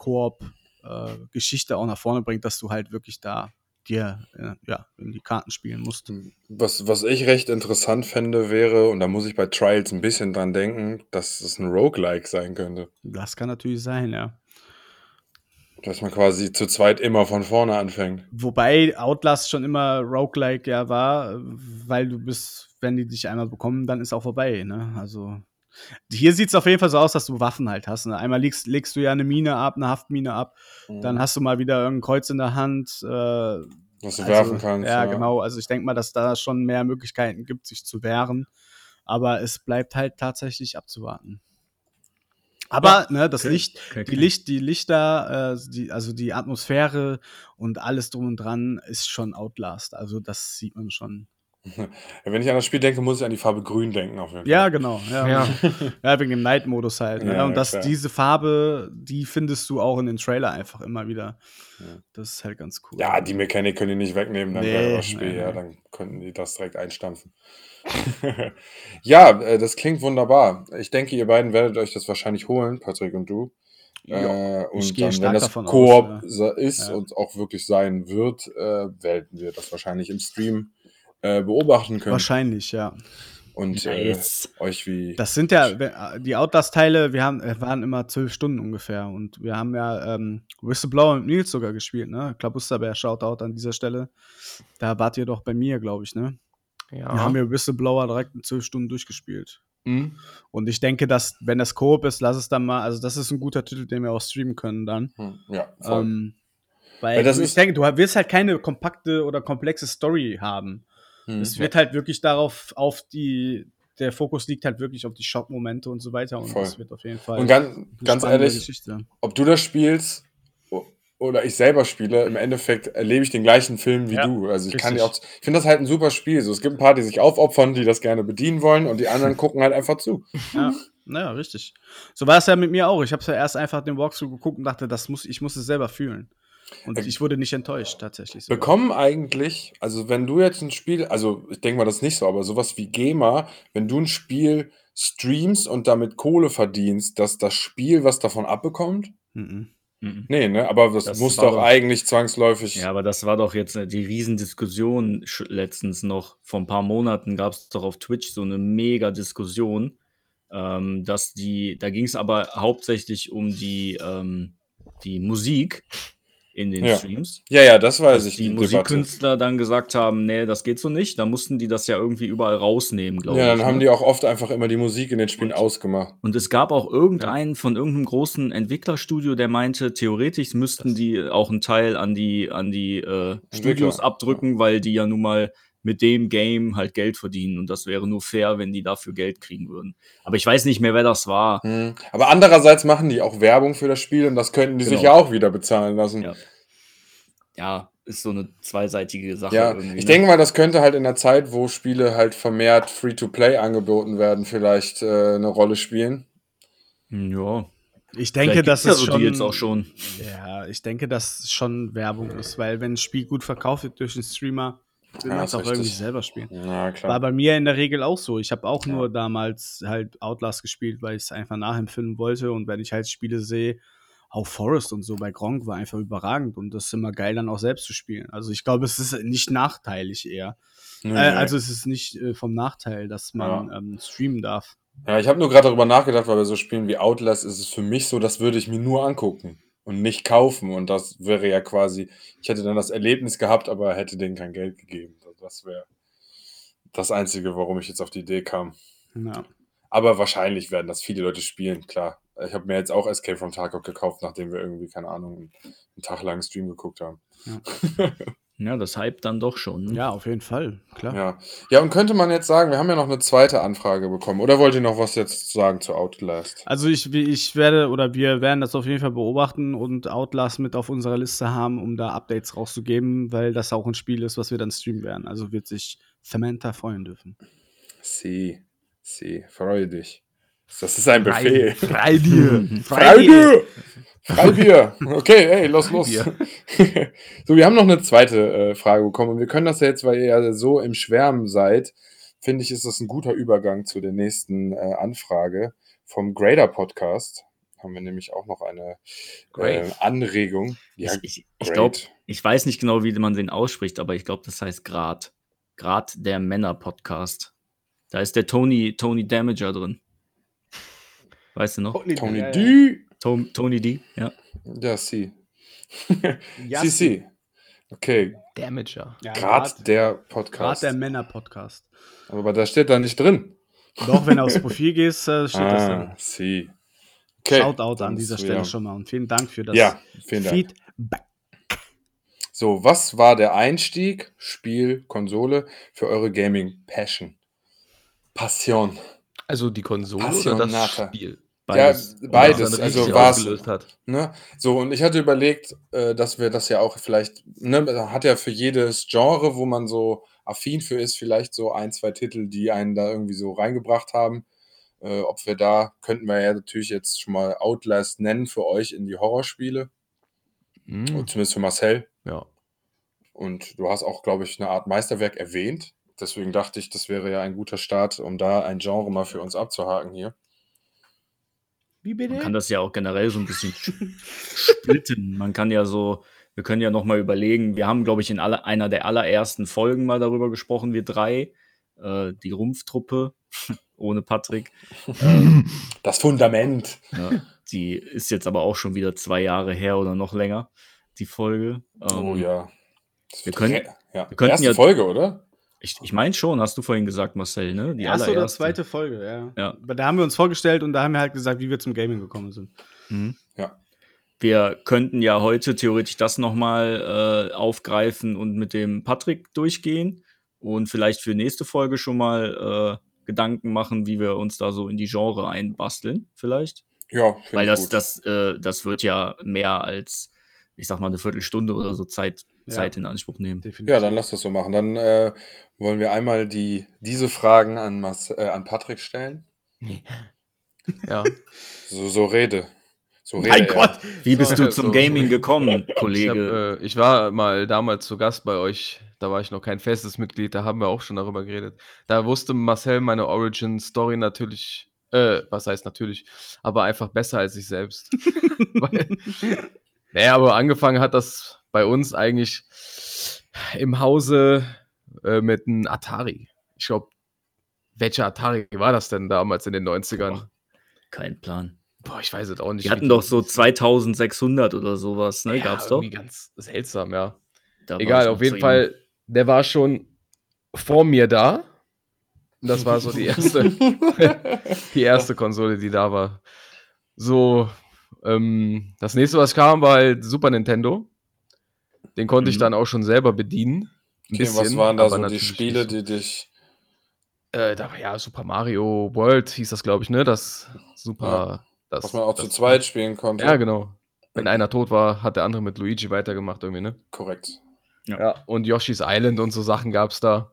Koop-Geschichte auch nach vorne bringt, dass du halt wirklich da dir äh, ja, in die Karten spielen musst. Was, was ich recht interessant fände, wäre, und da muss ich bei Trials ein bisschen dran denken, dass es ein Roguelike sein könnte. Das kann natürlich sein, ja. Dass man quasi zu zweit immer von vorne anfängt. Wobei Outlast schon immer Roguelike ja war, weil du bist, wenn die dich einmal bekommen, dann ist auch vorbei, ne? Also hier sieht es auf jeden Fall so aus, dass du Waffen halt hast. Ne? Einmal legst, legst du ja eine Mine ab, eine Haftmine ab, dann hast du mal wieder irgendein Kreuz in der Hand. Äh, Was du also, werfen kannst. Ja, genau. Also ich denke mal, dass da schon mehr Möglichkeiten gibt, sich zu wehren. Aber es bleibt halt tatsächlich abzuwarten. Aber ne, das okay. Licht, Okay, die. Licht, die Lichter, äh, die, also die Atmosphäre und alles drum und dran ist schon Outlast. Also das sieht man schon. [LAUGHS] Wenn ich an das Spiel denke, muss ich an die Farbe grün denken. Auf jeden Fall. Ja, genau. Ja, Ja. [LAUGHS] ja wegen dem Night-Modus halt. Ne? Ja, und das, klar. diese Farbe, die findest du auch in den Trailer einfach immer wieder. Ja. Das ist halt ganz cool. Ja, die Mechanik können die nicht wegnehmen, dann Nee, wäre das Spiel, nee, ja, dann könnten die das direkt einstampfen. [LAUGHS] ja, äh, das klingt wunderbar. Ich denke, ihr beiden werdet euch das wahrscheinlich holen, Patrick und du. Äh, und Ich gehe dann, stark wenn das davon aus, Koop ja. sa- ist Ja. und auch wirklich sein wird, äh, werden wir das wahrscheinlich im Stream äh, beobachten können. Wahrscheinlich, ja. Und äh, Nice. euch wie. Das sind ja, we- die Outlast-Teile, wir haben, äh, waren immer zwölf Stunden ungefähr. Und wir haben ja ähm, Whistleblower mit Nils sogar gespielt, ne? Klabusterbär, Shoutout an dieser Stelle. Da wart ihr doch bei mir, glaube ich, ne? Ja. Wir haben ja Whistleblower direkt in zwölf Stunden durchgespielt. Mhm. Und ich denke, dass, wenn das Koop ist, lass es dann mal, also das ist ein guter Titel, den wir auch streamen können dann. Hm, Ja, voll. Ähm, weil, Weil das ich ist- denke, du wirst halt keine kompakte oder komplexe Story haben. Hm, Es wird halt wirklich darauf, auf die, der Fokus liegt halt wirklich auf die Schockmomente und so weiter. Und Voll. das wird auf jeden Fall Und ganz, eine ganz ehrlich, Geschichte. ob du das spielst oder ich selber spiele, im Endeffekt erlebe ich den gleichen Film wie Ja, du. Also ich kann richtig. ja auch, ich finde das halt ein super Spiel. So, es gibt ein paar, die sich aufopfern, die das gerne bedienen wollen und die anderen [LAUGHS] gucken halt einfach zu. Ja, naja, richtig. So war es ja mit mir auch. Ich habe ja erst einfach den Walkthrough geguckt und dachte, das muss, ich muss es selber fühlen. Und Äh, ich wurde nicht enttäuscht, tatsächlich. sogar. Bekommen eigentlich, also wenn du jetzt ein Spiel, also ich denke mal, das ist nicht so, aber sowas wie GEMA, wenn du ein Spiel streamst und damit Kohle verdienst, dass das Spiel was davon abbekommt? Mhm. Mhm. Nee, ne? Aber das, Das muss doch doch- eigentlich zwangsläufig. Ja, aber das war doch jetzt äh, die Riesendiskussion letztens noch. Vor ein paar Monaten gab es doch auf Twitch so eine mega Diskussion, ähm, dass die, da ging es aber hauptsächlich um die, ähm, die Musik in den Ja. Streams. Ja, ja, das weiß ich. die Debatte. Musikkünstler dann gesagt haben, nee, das geht so nicht. Da mussten die das ja irgendwie überall rausnehmen, glaube Ja, ich. dann haben ne? die auch oft einfach immer die Musik in den Spielen Und- ausgemacht. Und es gab auch irgendeinen von irgendeinem großen Entwicklerstudio, der meinte, theoretisch müssten die auch einen Teil an die, an die äh, Studios abdrücken, weil die ja nun mal mit dem Game halt Geld verdienen. Und das wäre nur fair, wenn die dafür Geld kriegen würden. Aber ich weiß nicht mehr, wer das war. Hm. Aber andererseits machen die auch Werbung für das Spiel und das könnten die sich Genau. ja auch wieder bezahlen lassen. Ja. Ja, ist so eine zweiseitige Sache. Ja, irgendwie, ich ne? denke mal, das könnte halt in der Zeit, wo Spiele halt vermehrt Free-to-Play angeboten werden, vielleicht äh, eine Rolle spielen. Hm, Ja, Ich denke, dass es schon, Deals auch schon. Ja, ich denke, dass es schon Werbung ist, weil wenn ein Spiel gut verkauft wird durch einen Streamer, will Ja, es auch irgendwie selber spielen. Ja, War bei mir in der Regel auch so. Ich habe auch Ja. nur damals halt Outlast gespielt, weil ich es einfach nachempfinden wollte. Und wenn ich halt Spiele sehe, auch Forest und so bei Gronk war einfach überragend und das ist immer geil, dann auch selbst zu spielen. Also ich glaube, es ist nicht nachteilig eher. Nö, Äh, nö. also es ist nicht äh, vom Nachteil, dass man ähm, streamen darf. ja, ich habe nur gerade darüber nachgedacht, weil bei so Spielen wie Outlast ist es für mich so, das würde ich mir nur angucken und nicht kaufen. Und das wäre ja quasi, ich hätte dann das Erlebnis gehabt, aber hätte denen kein Geld gegeben. Das wäre das Einzige, warum ich jetzt auf die Idee kam. Ja. Aber wahrscheinlich werden das viele Leute spielen, klar. Ich habe mir jetzt auch Escape from Tarkov gekauft, nachdem wir irgendwie, keine Ahnung, einen, Tag lang Stream geguckt haben. Ja, [LAUGHS] das Hype dann doch schon. ne? ja, auf jeden Fall, klar. Ja. ja, und könnte man jetzt sagen, wir haben ja noch eine zweite Anfrage bekommen. Oder wollt ihr noch was jetzt sagen zu Outlast? Also ich, wie- ich werde oder wir werden das auf jeden Fall beobachten und Outlast mit auf unserer Liste haben, um da Updates rauszugeben, weil das auch ein Spiel ist, was wir dann streamen werden. Also wird sich Samantha freuen dürfen. Sie, sie, freue dich. Das ist ein Befehl. Frei dir! [LAUGHS] Freibier! Freibier! Okay, ey, los, los. Freibier. [LAUGHS] so, wir haben noch eine zweite äh, Frage bekommen und wir können das ja jetzt, weil ihr ja so im Schwärmen seid, finde ich, ist das ein guter Übergang zu der nächsten äh, Anfrage vom Grader Podcast. Haben wir nämlich auch noch eine äh. Anregung. Ja, ich ich, ich glaube, ich weiß nicht genau, wie man den ausspricht, aber ich glaube, das heißt Grad. Grad der Männer-Podcast. Da ist der Tony, Tony Damager drin. Weißt du noch? Tony ja, D. To Tony D, ja. Ja, sie. [LAUGHS] Ja, sie, sie. Okay, Damager. Ja, Grad der Grad Podcast. der Männer-Podcast. Aber da steht da nicht drin. Doch, wenn du aufs [LAUGHS] Profil gehst, äh, steht das Ah, dann. sie. Okay. Shoutout an dieser Stelle wieder- schon mal und vielen Dank für das Ja, vielen Dank. Feedback. So, was war der Einstieg, Spiel, Konsole für eure Gaming-Passion? Passion. Also die Konsole oder das Passionata. Spiel? Beides. Ja, beides. Also hat. Ne? So, und ich hatte überlegt, äh, dass wir das ja auch vielleicht, ne, hat ja für jedes Genre, wo man so affin für ist, vielleicht so ein, zwei Titel, die einen da irgendwie so reingebracht haben. Äh, ob wir da, könnten wir ja natürlich jetzt schon mal Outlast nennen für euch in die Horrorspiele, Hm, oder zumindest für Marcel. Ja. Und du hast auch, glaube ich, eine Art Meisterwerk erwähnt. Deswegen dachte ich, das wäre ja ein guter Start, um da ein Genre mal für uns abzuhaken hier. Wie bitte? Man kann das ja auch generell so ein bisschen [LAUGHS] splitten. Man kann ja so, wir können ja noch mal überlegen, wir haben, glaube ich, in aller, einer der allerersten Folgen mal darüber gesprochen, wir drei, äh, die Rumpftruppe [LAUGHS] ohne Patrick. ähm, Das Fundament. ja, die ist jetzt aber auch schon wieder zwei Jahre her oder noch länger, die Folge. oh Ähm, ja. wir können- ja. wir könnten Erste ja- Folge, oder? Ich, ich meine schon, hast du vorhin gesagt, Marcel, ne? Die erste oder zweite Folge, ja. Ja. Aber Da haben wir uns vorgestellt und da haben wir halt gesagt, wie wir zum Gaming gekommen sind. Mhm. Ja. Wir könnten ja heute theoretisch das nochmal äh, aufgreifen und mit dem Patrick durchgehen und vielleicht für nächste Folge schon mal äh, Gedanken machen, wie wir uns da so in die Genre einbasteln, vielleicht. Ja, Weil das, gut. das, äh, das wird ja mehr als, ich sag mal, eine Viertelstunde oder so Zeit, Ja. Zeit in Anspruch nehmen. Definitiv. Ja, dann lass das so machen. Dann äh, wollen wir einmal die, diese Fragen an, Mas äh, an Patrick stellen. [LAUGHS] Ja. So, so rede. So rede Mein er. Gott! Wie bist So, du zum so. Gaming gekommen, Ich, Kollege? hab, äh, ich war mal damals zu Gast bei euch. Da war ich noch kein festes Mitglied. Da haben wir auch schon darüber geredet. Da wusste Marcel meine Origin-Story natürlich, äh, was heißt natürlich, aber einfach besser als ich selbst. [LAUGHS] [LAUGHS] Weil, naja, aber angefangen hat das bei uns eigentlich im Hause äh, mit einem Atari. Ich glaube, welcher Atari war das denn damals in den 90ern? Kein Plan. Boah, ich weiß es auch nicht. Die wie hatten doch so 2600 oder sowas, ne? ja, Gab's doch. ganz seltsam, ja. Da Egal, auf jeden Fall, der war schon vor mir da. Und Das war so die erste, [LAUGHS] [LAUGHS] die erste Konsole, die da war. So, ähm, das nächste, was kam, war halt Super Nintendo. Den konnte ich Mhm. dann auch schon selber bedienen. Okay, was bisschen, waren da so die Spiele, die dich. Äh, da war ja Super Mario World, hieß das, glaube ich, ne? Das Super. Das, Was man auch das, zu zweit spielen konnte? Ja, genau. Wenn einer tot war, hat der andere mit Luigi weitergemacht, irgendwie, ne? Korrekt. Ja, und Yoshi's Island und so Sachen gab es da,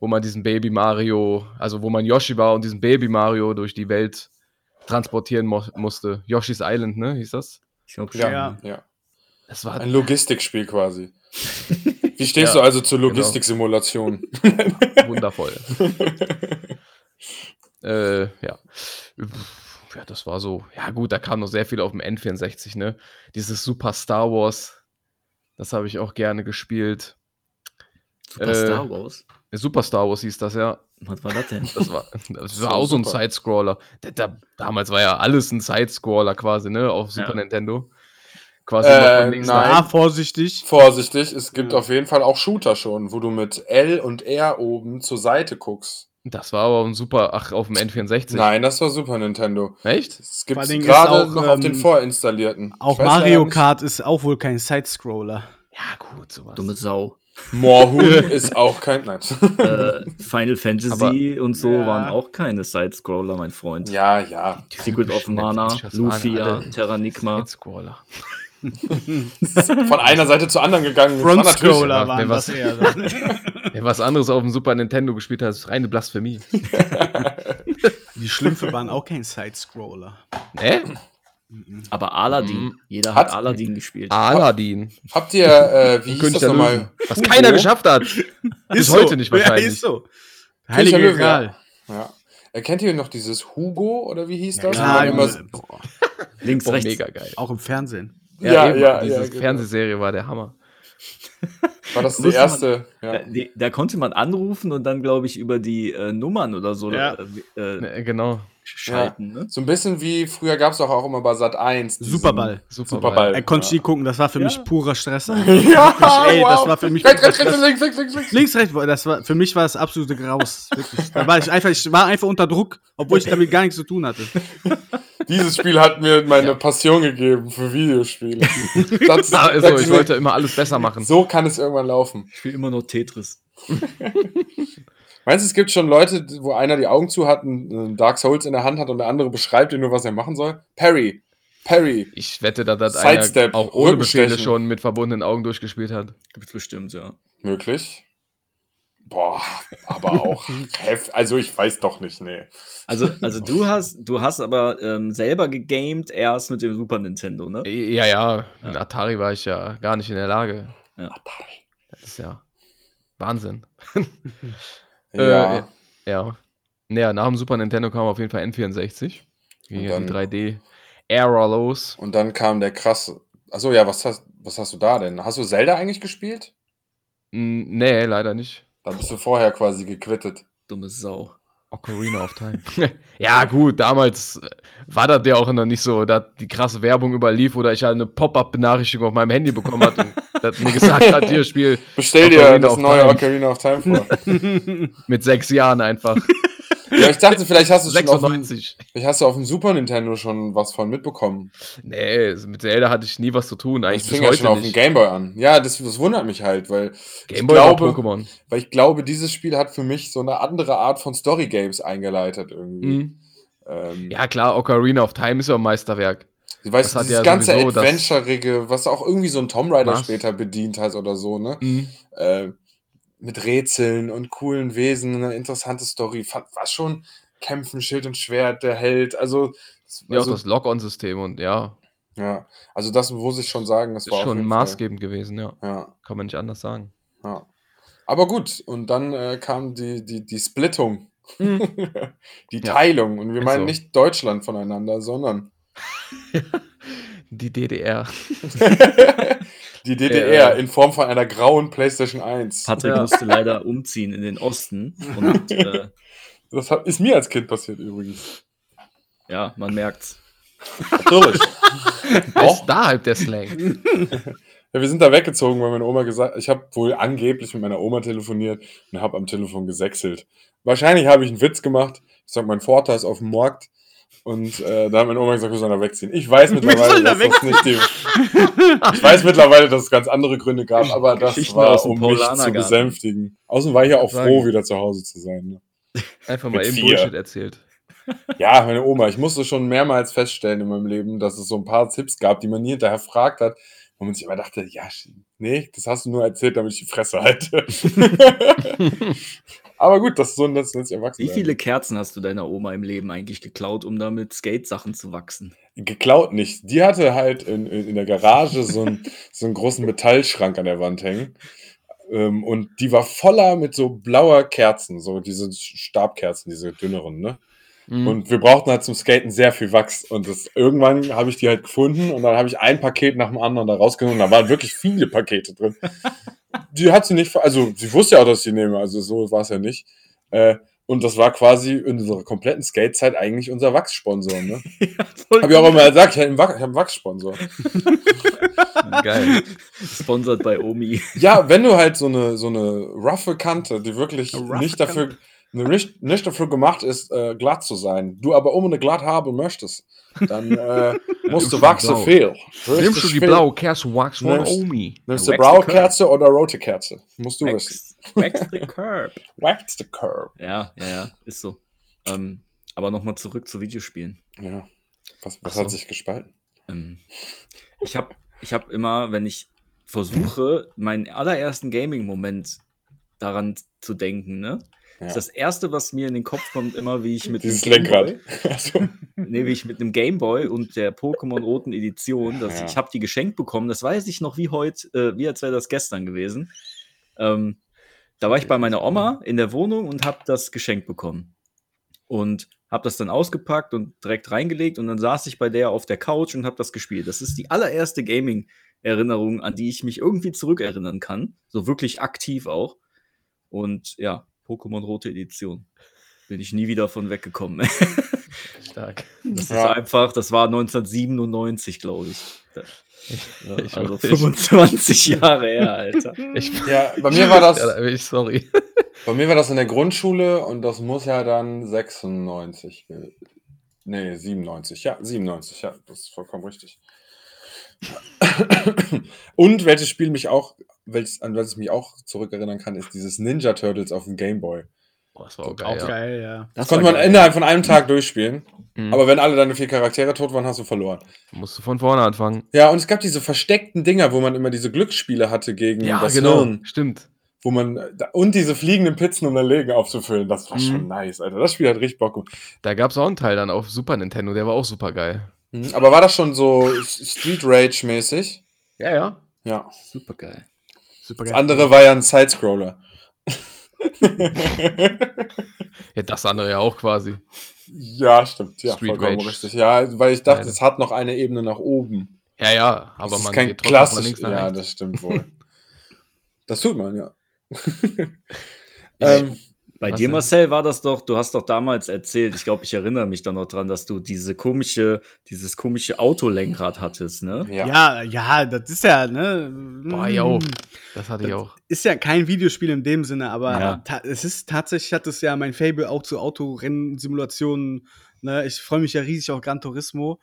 wo man diesen Baby Mario, also wo man Yoshi war und diesen Baby Mario durch die Welt transportieren mo musste. Yoshi's Island, ne, hieß das? Ich glaub, Ja, Ja. ja. Das war Ein Logistikspiel quasi. [LAUGHS] Wie stehst Ja, du also zur genau. Logistiksimulation? wundervoll. [LAUGHS] äh, ja. Ja, das war so. Ja, gut, da kam noch sehr viel auf dem N64, ne? Dieses Super Star Wars, das habe ich auch gerne gespielt. Super Äh, Star Wars. Super Star Wars hieß das, ja. Was war das denn? Das war, das [LAUGHS] war auch so ein. Sidescroller. Da, da, damals war ja alles ein Sidescroller quasi, ne? Auf Super Ja. Nintendo. Quasi Äh, von links nach nein. Ah, rechts. vorsichtig. Vorsichtig, es gibt Ja. auf jeden Fall auch Shooter schon, wo du mit L und R oben zur Seite guckst. Das war aber ein super. Ach, auf dem N64. Nein, das war Super Nintendo. Echt? Es gibt gerade noch auf den ähm, vorinstallierten. Auch Mario Kart ist auch wohl kein Sidescroller. Ja, gut, sowas. Dumme Sau. Moorhuhn [LAUGHS] ist auch kein. Nein. äh, Final Fantasy und so Ja. waren auch keine Side-Scroller, mein Freund. ja, ja. Secret of Mana, Lufia, alle Terranigma. Sidescroller. [LAUGHS] Von einer Seite zur anderen gegangen. War Front natürlich- Scroller ja, waren das was- eher. [LAUGHS] Wer was anderes auf dem Super Nintendo gespielt hat, ist reine Blasphemie. Die Schlümpfe waren auch kein Sidescroller. Ne? Aber Aladdin. Mhm. Jeder hat, Hat- Aladdin gespielt. Aladdin. Habt ihr, äh, wie hieß das nochmal? Was keiner geschafft hat. Bis Ist heute so. nicht Ja, wahrscheinlich. ist so. König Heilige der Löwen, Gral. Ja. Erkennt ihr noch dieses Hugo oder wie hieß das? Klar, immer, Links, Boah, rechts. mega geil. auch im Fernsehen. Ja, eben, ja, Diese ja, genau. Fernsehserie war der Hammer. [LAUGHS] war das die Wusste man- erste? Ja. Äh, die, da konnte man anrufen und dann, glaube ich, über die äh, Nummern oder so Ja. äh, äh, genau. schalten. Ne? So ein bisschen wie früher gab es doch auch immer bei Sat 1. Superball. Superball. Er konnte ja. nie gucken, das war für Ja. mich purer Stress. [LAUGHS] Ja, Ey, das wow. war für mich Rechts, rechts, rechts, links, links, links, links. Links, rechts, das war, für mich war es absolute Graus. Da war ich einfach, ich war einfach unter Druck, obwohl ich damit gar nichts zu tun hatte. [LAUGHS] Dieses Spiel hat mir meine Passion gegeben für Videospiele. [LAUGHS] Das, Also, das- ich wollte immer alles besser machen. so kann es irgendwann laufen. Ich spiele immer noch Tetris. [LAUGHS] Meinst du, es gibt schon Leute, wo einer die Augen zu hat, einen Dark Souls in der Hand hat und der andere beschreibt ihm nur, was er machen soll? Parry. Parry. Ich wette, dass das Sidestep, einer auch ohne Befehle schon mit verbundenen Augen durchgespielt hat. Gibt's bestimmt, ja. Möglich. Boah, aber auch [LAUGHS] heft. Also ich weiß doch nicht, nee. Also, also du [LAUGHS] hast, du hast aber ähm, selber gegamed erst mit dem Super Nintendo, ne? Ja, ja, in Atari war ich ja gar nicht in der Lage. Ja. Das ist ja Wahnsinn. [LAUGHS] Ja. Äh, ja. Naja, nach dem Super Nintendo kam auf jeden Fall N64. Ging ja die dann- 3D-Ära los. Und dann kam der krasse. Achso, ja, was hast, was hast du da denn? Hast du Zelda eigentlich gespielt? Nee, leider nicht. Da bist du vorher quasi gequittet. Dumme Sau. Ocarina of Time. [LAUGHS] ja, gut, damals äh, war das ja auch noch nicht so, dass die krasse Werbung überlief oder ich halt eine Pop-Up-Benachrichtigung auf meinem Handy bekommen hatte. Und [LAUGHS] das mir gesagt hat, hier Spiel Bestell dir Ocarina das of neue Time. Ocarina of Time vor. [LAUGHS] mit sechs Jahren einfach. Ja, ich dachte, vielleicht hast du schon auf dem, 96. vielleicht hast du auf dem Super Nintendo schon was von mitbekommen. Nee, mit Zelda hatte ich nie was zu tun. Das Eigentlich bis fing ja schon auf dem. Gameboy an. Ja, das, das wundert mich halt, weil ich Gameboy war glaube, Pokémon. weil ich glaube, dieses Spiel hat für mich so eine andere Art von Story Games eingeleitet irgendwie. Mhm. Ähm, Ja klar, Ocarina of Time ist ja ein Meisterwerk. Du weißt, Das dieses ja ganze das- Adventurige, was auch irgendwie so ein Tomb Raider später bedient hat oder so, ne? Mhm. Äh, mit Rätseln und coolen Wesen, eine interessante Story. Fand, war schon Kämpfen, Schild und Schwert, der Held. Also, Ja, also auch das Lock-on-System und ja, ja, also das muss ich schon sagen, das ist war schon maßgebend gewesen, ja. Fall. Ja, Kann man nicht anders sagen. ja. Aber gut, und dann äh, kam die, die, die Splittung, [LAUGHS] die Mhm. Ja. Teilung. Und wir Ist meinen so. nicht Deutschland voneinander, sondern [LAUGHS] Die DDR. [LAUGHS] die DDR Äh. in Form von einer grauen PlayStation 1. Patrick Ja. musste leider umziehen in den Osten. Und äh, Das hat, ist mir als Kind passiert übrigens. ja, man merkt's. Natürlich. [LAUGHS] Ist da halt der Slang. Ja, wir sind da weggezogen, weil meine Oma gesagt ich habe wohl angeblich mit meiner Oma telefoniert und habe am Telefon gesächselt. Wahrscheinlich habe ich einen Witz gemacht. Ich sag, mein Vater ist auf dem Markt und äh, da hat meine Oma gesagt, wir sollen da wegziehen. Ich weiß [LAUGHS] mittlerweile, da dass das nicht die, Ich weiß mittlerweile, dass es ganz andere Gründe gab, aber das war, um mich zu besänftigen. Außerdem war ich ja auch Sagen. froh, wieder zu Hause zu sein. Ne? Einfach mal eben vier. Bullshit erzählt. Ja, meine Oma, ich musste schon mehrmals feststellen in meinem Leben, dass es so ein paar Tipps gab, die man nie hinterher fragt hat, wo man sich immer dachte, ja, nee, das hast du nur erzählt, damit ich die Fresse halte. [LAUGHS] [LAUGHS] Aber gut, das ist so ein das ist erwachsen. Wie viele Kerzen hast du deiner Oma im Leben eigentlich geklaut, um damit Skate-Sachen zu wachsen? Geklaut nicht. Die hatte halt in, in, in der Garage so, einen [LAUGHS] so einen großen Metallschrank an der Wand hängen. Ähm, und die war voller mit so blauer Kerzen, so diese Stabkerzen, diese dünneren, ne? Mhm. Und wir brauchten halt zum Skaten sehr viel Wachs. Und das, irgendwann habe ich die halt gefunden und dann habe ich ein Paket nach dem anderen da rausgenommen. Da waren wirklich viele Pakete drin. [LAUGHS] Die hat sie nicht, ver- also sie wusste ja auch, dass ich die nehme, also so war es ja nicht. Äh, und das war quasi in unserer kompletten Skatezeit eigentlich unser Wachssponsor. Ne? [LAUGHS] Habe ich auch immer gesagt, ich habe einen, Wach- ich hab einen Wachssponsor. [LAUGHS] Geil. Sponsored bei Omi. Ja, wenn du halt so eine, so eine roughe Kante, die wirklich nicht dafür, nicht, nicht dafür gemacht ist, äh, glatt zu sein, du aber unbedingt glatt haben möchtest, dann äh, [LAUGHS] musst du blau. viel. Nimmst du die blaue Kerzenwachs von Nimmst- Omi? Nimmst du Wax blaue. Kerze oder rote Kerze? Musst du wissen. Wax, wax [LAUGHS] the curb. Wax the curb. Ja, ja, ja, ist so. Ähm, aber nochmal zurück zu Videospielen. Ja. Was, was so. hat sich gespalten? Ähm, ich habe ich hab immer, wenn ich versuche, meinen allerersten Gaming-Moment daran zu denken, ne? Ja. Ist das erste, was mir in den Kopf kommt, immer wie ich mit Dieses Lenkrad. Also, Nee, wie ich mit einem Gameboy und der Pokémon roten Edition, das, Ja. ich habe die geschenkt bekommen, das weiß ich noch wie heute, äh, wie als wäre das gestern gewesen. Ähm, da war ich bei meiner Oma in der Wohnung und habe das geschenkt bekommen. Und habe das dann ausgepackt und direkt reingelegt und dann saß ich bei der auf der Couch und habe das gespielt. Das ist die allererste Gaming-Erinnerung, an die ich mich irgendwie zurückerinnern kann. So wirklich aktiv auch. Und ja, Pokémon rote Edition. Bin ich nie wieder von weggekommen. [LAUGHS] Stark. Das Ja. ist einfach, das war 1997, glaube ich. Ja, Ich- also ich- 25 Jahre her, Alter. Ich, [LAUGHS] ja, bei mir war das, Ja, ich sorry. bei mir war das in der Grundschule und das muss ja dann 96. ge- Nee, 97. Ja, 97. Ja, das ist vollkommen richtig. Und welches Spiel mich auch, welches, an welches ich mich auch zurückerinnern kann, ist dieses Ninja Turtles auf dem Game Boy. Boah, das war auch Auch geil. ja. geil, ja. Das konnte man innerhalb von einem Tag durchspielen. Mhm. Aber wenn alle deine vier Charaktere tot waren, hast du verloren. Musst du von vorne anfangen. Ja, und es gab diese versteckten Dinger, wo man immer diese Glücksspiele hatte gegen Ja, das genau. Hirn. Stimmt. Wo man, und diese fliegenden Pizzen, um dein Leben aufzufüllen. Das war Mhm. schon nice, Alter. Das Spiel hat richtig Bock. Da gab es auch einen Teil dann auf Super Nintendo, der war auch super geil. Mhm. Aber war das schon so Street Rage-mäßig? Ja, ja. Ja. Super geil. Super Das andere war ja ein Sidescroller. [LAUGHS] Ja, das andere ja auch quasi. ja, stimmt. Ja, Street vollkommen Rage. richtig. Ja, weil ich dachte, Beide. es hat noch eine Ebene nach oben. Ja, ja, aber das ist man kein geht klassisch. links nach Ja, rechts. das stimmt wohl. [LAUGHS] das tut man, ja. Ja, ähm, Bei Was dir, denn? Marcel, war das doch, du hast doch damals erzählt, ich glaube, ich erinnere mich da noch dran, dass du diese komische, dieses komische Autolenkrad hattest, ne? Ja. Ja, ja, das ist ja, ne? Boah, yo. mm, Das hatte ich auch. Ist ja kein Videospiel in dem Sinne, aber Ja. es ist tatsächlich, hat es ja mein Fable auch zu Autorennsimulationen. Ne? Ich freue mich ja riesig auf Gran Turismo.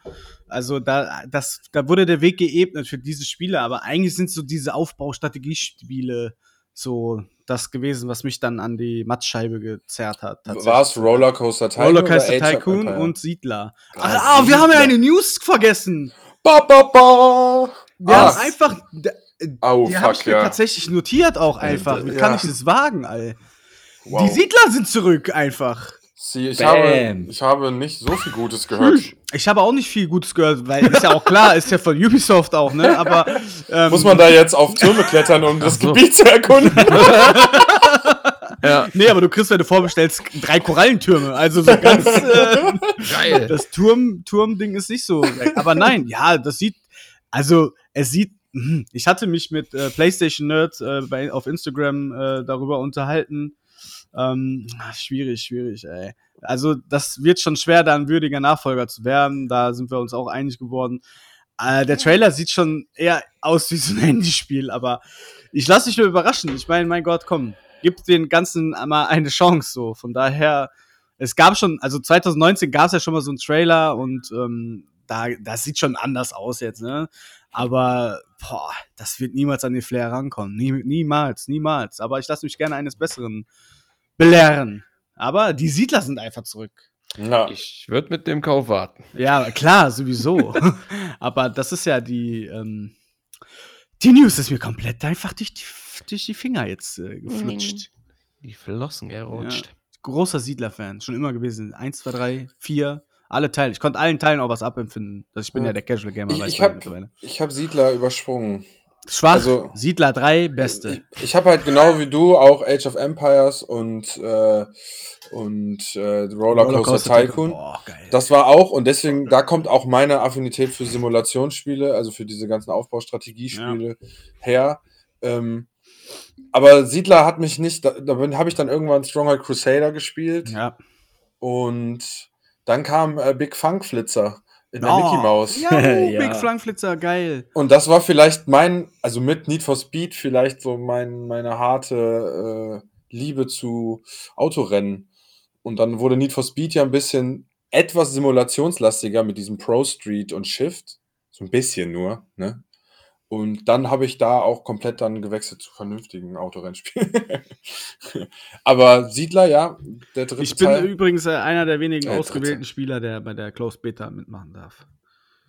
Also da, das, da wurde der Weg geebnet für diese Spiele, aber eigentlich sind so diese Aufbaustrategiespiele so das gewesen, was mich dann an die Mattscheibe gezerrt hat. War es Rollercoaster Tycoon? Rollercoaster Tycoon und Siedler. Ah, Ah, wir haben ja eine News vergessen. Ba, ba, ba. Wir Ah, haben einfach. Oh, die fuck, ich mir ja. tatsächlich notiert auch einfach. Wie kann ja. ich das wagen, all? Wow. Die Siedler sind zurück einfach. Sie, ich, Bam. habe, ich habe nicht so viel Gutes gehört. [CLEARS THROAT] Ich habe auch nicht viel Gutes gehört, weil ist ja auch klar, ist ja von Ubisoft auch, ne? Aber ähm, Muss man da jetzt auf Türme klettern, um das so. Gebiet zu erkunden? [LAUGHS] Ja, Nee, aber du kriegst, wenn du vorbestellst, drei Korallentürme. Also so ganz äh, [LAUGHS] geil. das Turm, Turmding ist nicht so. weg. Aber nein, ja, das sieht, also es sieht, hm, ich hatte mich mit äh, PlayStation Nerd äh, bei, auf Instagram äh, darüber unterhalten. Ähm, schwierig, schwierig, ey. Also das wird schon schwer, da ein würdiger Nachfolger zu werden. Da sind wir uns auch einig geworden. Äh, der Trailer sieht schon eher aus wie so ein [LAUGHS] Handyspiel, aber ich lasse mich nur überraschen. Ich meine, mein Gott, komm, gib den Ganzen mal eine Chance. So, von daher, es gab schon, also 2019 gab es ja schon mal so einen Trailer und ähm, da, das sieht schon anders aus jetzt, ne? Aber boah, das wird niemals an den Flair rankommen. Nie, niemals, niemals. Aber ich lasse mich gerne eines Besseren belehren. Aber die Siedler sind einfach zurück. Ja. Ich würde mit dem Kauf warten. Ja, klar, sowieso. [LAUGHS] Aber das ist ja die, ähm, die News ist mir komplett einfach durch die, durch die Finger jetzt äh, geflutscht. Die Flossen gerutscht. Großer Siedler-Fan, schon immer gewesen. Eins, zwei, drei, vier, alle Teile. Ich konnte allen Teilen auch was abempfinden. Das, ich bin ja, Ja. der Casual Gamer. Ich, ich habe mittlerweile. ich hab Siedler übersprungen. Schwach, also- Siedler 3, beste. Ich, ich habe halt genau wie du auch Age of Empires und, äh, und äh, Rollercoaster, Tycoon. Boah. Das war auch, und deswegen, da kommt auch meine Affinität für Simulationsspiele, also für diese ganzen Aufbaustrategiespiele her. Ähm, aber Siedler hat mich nicht, da, da habe ich dann irgendwann Stronghold Crusader gespielt ja. und dann kam äh, Big Funk Flitzer der Oh, Mickey Mouse. Ja, [LAUGHS] oh, Ja. Big Flankflitzer, geil. Und das war vielleicht mein, also mit Need for Speed, vielleicht so mein, meine harte äh, Liebe zu Autorennen. Und dann wurde Need for Speed ja ein bisschen etwas simulationslastiger mit diesem Pro Street und Shift. So ein bisschen nur, ne? Und dann habe ich da auch komplett dann gewechselt zu vernünftigen Autorennspielen. [LAUGHS] Aber Siedler, ja, der dritte Ich bin Teil. übrigens äh, einer der wenigen Äh, ausgewählten dritte. Spieler, der bei der Closed Beta mitmachen darf.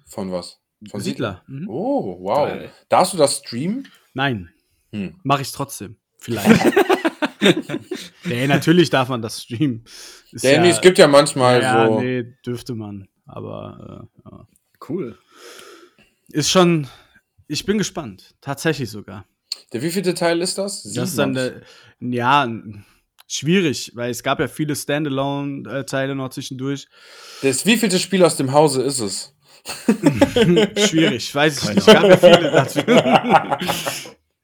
Von was? Von Siedler. Mhm. Oh, wow. Geil. Darfst du das streamen? Nein, Hm. mache ich trotzdem. Vielleicht. [LAUGHS] nee, natürlich darf man das streamen. Ist Ja, nee, es gibt ja manchmal ja, so. nee, dürfte man. Aber äh, ja. Cool. ist schon. Ich bin gespannt. Tatsächlich sogar. Der wievielte Teil ist das? Das ist dann Sieben, der, ja schwierig, weil es gab ja viele Standalone-Teile noch zwischendurch. Das wievielte Spiel aus dem Hause ist es? [LAUGHS] schwierig, weiß ich nicht. Gab ja viele dafür.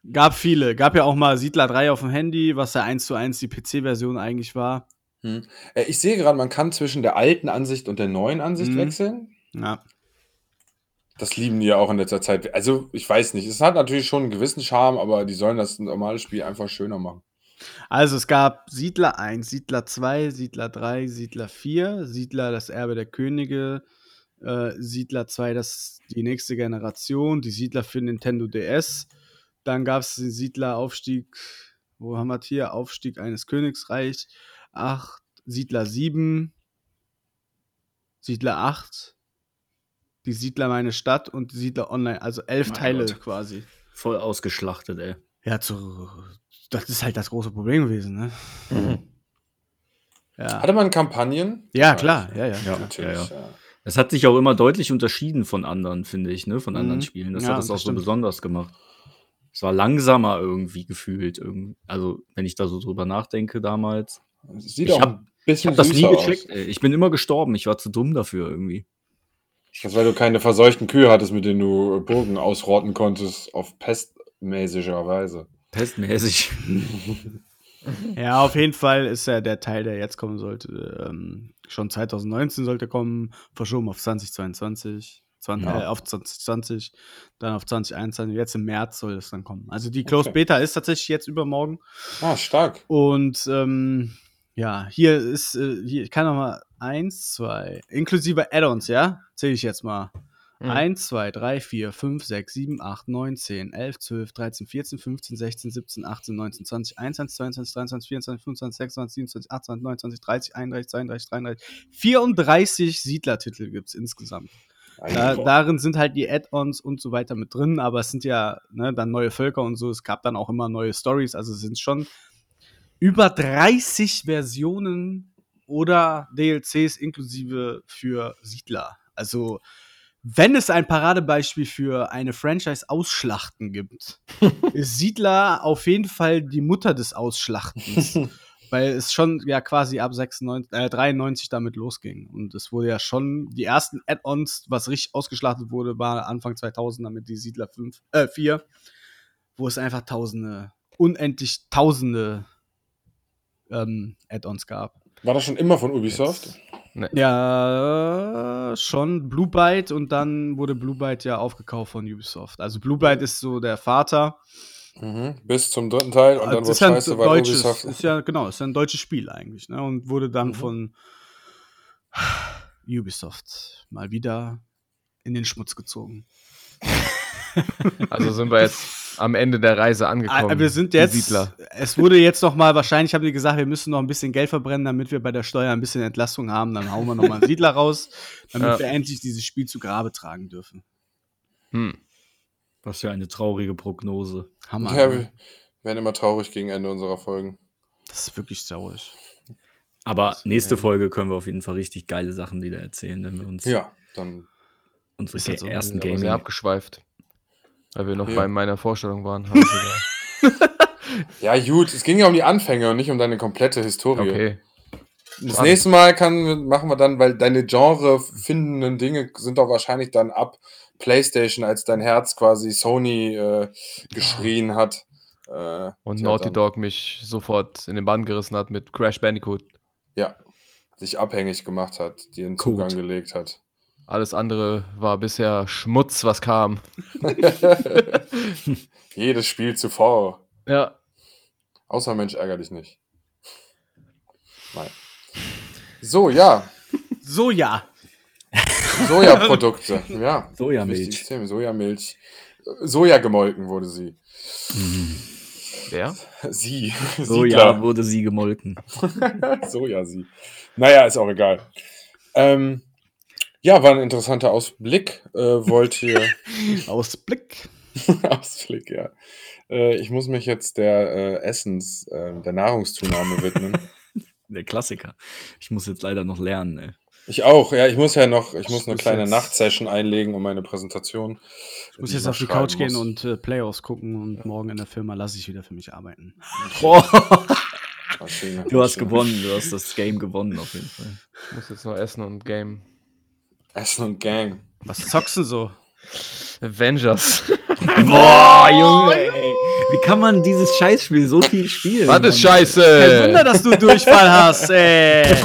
[LAUGHS] gab viele. Gab ja auch mal Siedler 3 auf dem Handy, was ja 1 zu 1 die PC-Version eigentlich war. Hm. Äh, Ich sehe gerade, man kann zwischen der alten Ansicht und der neuen Ansicht Mhm. wechseln. Ja. Das lieben die ja auch in letzter Zeit. Also, ich weiß nicht. Es hat natürlich schon einen gewissen Charme, aber die sollen das normale Spiel einfach schöner machen. Also es gab Siedler 1, Siedler 2, Siedler 3, Siedler 4, Siedler das Erbe der Könige, äh, Siedler 2 das die nächste Generation, die Siedler für Nintendo DS. Dann gab es den Siedler Aufstieg, wo haben wir hier? Aufstieg eines Königsreich, 8, Siedler 7, Siedler 8, die Siedler meine Stadt und die Siedler Online, also elf Mein Teile Gott. quasi. Voll ausgeschlachtet, ey. Ja, zu, das ist halt das große Problem gewesen, ne? Ja. Hatte man Kampagnen? Ja, klar, ja, ja. Ja, Natürlich. ja, Ja, Es hat sich auch immer deutlich unterschieden von anderen, finde ich, ne? Von anderen Mhm. Spielen. Das Ja, hat es das auch so stimmt. besonders gemacht. Es war langsamer irgendwie gefühlt. Irgend- Also, wenn ich da so drüber nachdenke damals. Sieht Ich auch hab- ein Ich bisschen habe das nie aus. gecheckt, ey. Ich bin immer gestorben. Ich war zu dumm dafür irgendwie. Das ist, weil du keine verseuchten Kühe hattest, mit denen du Burgen ausrotten konntest, auf pestmäßiger Weise. Pestmäßig. [LAUGHS] Ja, auf jeden Fall ist ja der Teil, der jetzt kommen sollte, ähm, schon 2019 sollte kommen, verschoben auf 2022. 20, Ja. äh, auf 2020, dann auf 2021, jetzt im März soll es dann kommen. Also die Closed Okay. Beta ist tatsächlich jetzt übermorgen. Ah, stark. Und ähm, ja, hier ist, äh, hier, ich kann noch mal eins, zwei, inklusive Add-ons, ja? Zähle ich jetzt mal. Mhm. 1, 2, 3, 4, 5, 6, 7, 8, 9, 10, 11, 12, 13, 14, 15, 16, 17, 18, 19, 20, 21, 22, 23, 24, 25, 26, 27, 28, 29, 30, 31, 32, 33, 34 Siedlertitel gibt es insgesamt. Da, darin sind halt die Add-ons und so weiter mit drin, aber es sind ja ne, dann neue Völker und so. Es gab dann auch immer neue Stories. Also es sind schon über 30 Versionen oder DLCs inklusive für Siedler. Also wenn es ein Paradebeispiel für eine Franchise Ausschlachten gibt, [LAUGHS] ist Siedler auf jeden Fall die Mutter des Ausschlachtens. [LAUGHS] weil es schon ja quasi ab 96, äh, 93 damit losging. Und es wurde ja schon, die ersten Add-ons, was richtig ausgeschlachtet wurde, war Anfang 2000 damit die Siedler 5, äh, 4, wo es einfach tausende, unendlich tausende ähm, Add-ons gab. War das schon immer von Ubisoft? Ja, schon Blue Byte und dann wurde Blue Byte ja aufgekauft von Ubisoft. Also Blue Byte ist so der Vater. Mhm. Bis zum dritten Teil und dann das wurde ist ja ein scheiße, weil deutsches, Ubisoft. ist ja genau, ist ja ein deutsches Spiel eigentlich, ne? Und wurde dann Mhm. von Ubisoft mal wieder in den Schmutz gezogen. Also sind wir jetzt am Ende der Reise angekommen. Ah, wir sind jetzt, Siedler. es wurde jetzt noch mal, wahrscheinlich haben die gesagt, wir müssen noch ein bisschen Geld verbrennen, damit wir bei der Steuer ein bisschen Entlastung haben. Dann hauen wir noch mal einen Siedler raus, damit Ja. wir endlich dieses Spiel zu Grabe tragen dürfen. Hm. Was für eine traurige Prognose. Hammer. Ja, ne? wir werden immer traurig gegen Ende unserer Folgen. Das ist wirklich traurig. Aber nächste Folge können wir auf jeden Fall richtig geile Sachen wieder erzählen, wenn wir uns Ja, dann. unsere ersten Gaming. sehr abgeschweift. Weil wir noch Ja. bei meiner Vorstellung waren. [LAUGHS] Ja, gut, es ging ja um die Anfänge und nicht um deine komplette. Historie. okay. Das Spannend. nächste Mal kann, machen wir dann, weil deine Genre findenden Dinge sind doch wahrscheinlich dann ab PlayStation, als dein Herz quasi Sony äh, geschrien hat. Äh, Und Naughty dann- Dog mich sofort in den Bann gerissen hat mit Crash Bandicoot. Ja, sich abhängig gemacht hat, dir einen. Zugang gelegt hat. Alles andere war bisher Schmutz, was kam. [LAUGHS] Jedes Spiel zuvor. Ja. Außer Mensch, ärger dich nicht. Nein. So, ja. So, ja. Sojaprodukte. [LAUGHS] Ja. Sojamilch. Sojamilch. Soja gemolken wurde sie. Wer? Sie. So sie, ja, klar. wurde sie gemolken. [LAUGHS] Soja, sie. Naja, ist auch egal. Ähm, ja, war ein interessanter Ausblick. Äh, wollt ihr. [LAUGHS] Ausblick. [LAUGHS] Ausblick, ja. Äh, ich muss mich jetzt der äh, Essens, äh, der Nahrungszunahme widmen. [LAUGHS] Der Klassiker. Ich muss jetzt leider noch lernen, ey. Ich auch, ja, ich muss ja noch, ich muss eine kleine jetzt- Nachtsession einlegen, um meine Präsentation. Ich muss jetzt auf die Couch gehen und äh, Playoffs gucken und morgen in der Firma lasse ich wieder für mich arbeiten. Boah, du hast gewonnen, du hast das Game gewonnen auf jeden Fall. Ich muss jetzt noch essen und Game. Essen und Gang. Was zockst du so? Avengers. [LAUGHS] Boah, Junge, ey. Wie kann man dieses Scheißspiel so viel spielen? Was ist Mann? Kein scheiße? Wunder, dass du Durchfall hast, ey.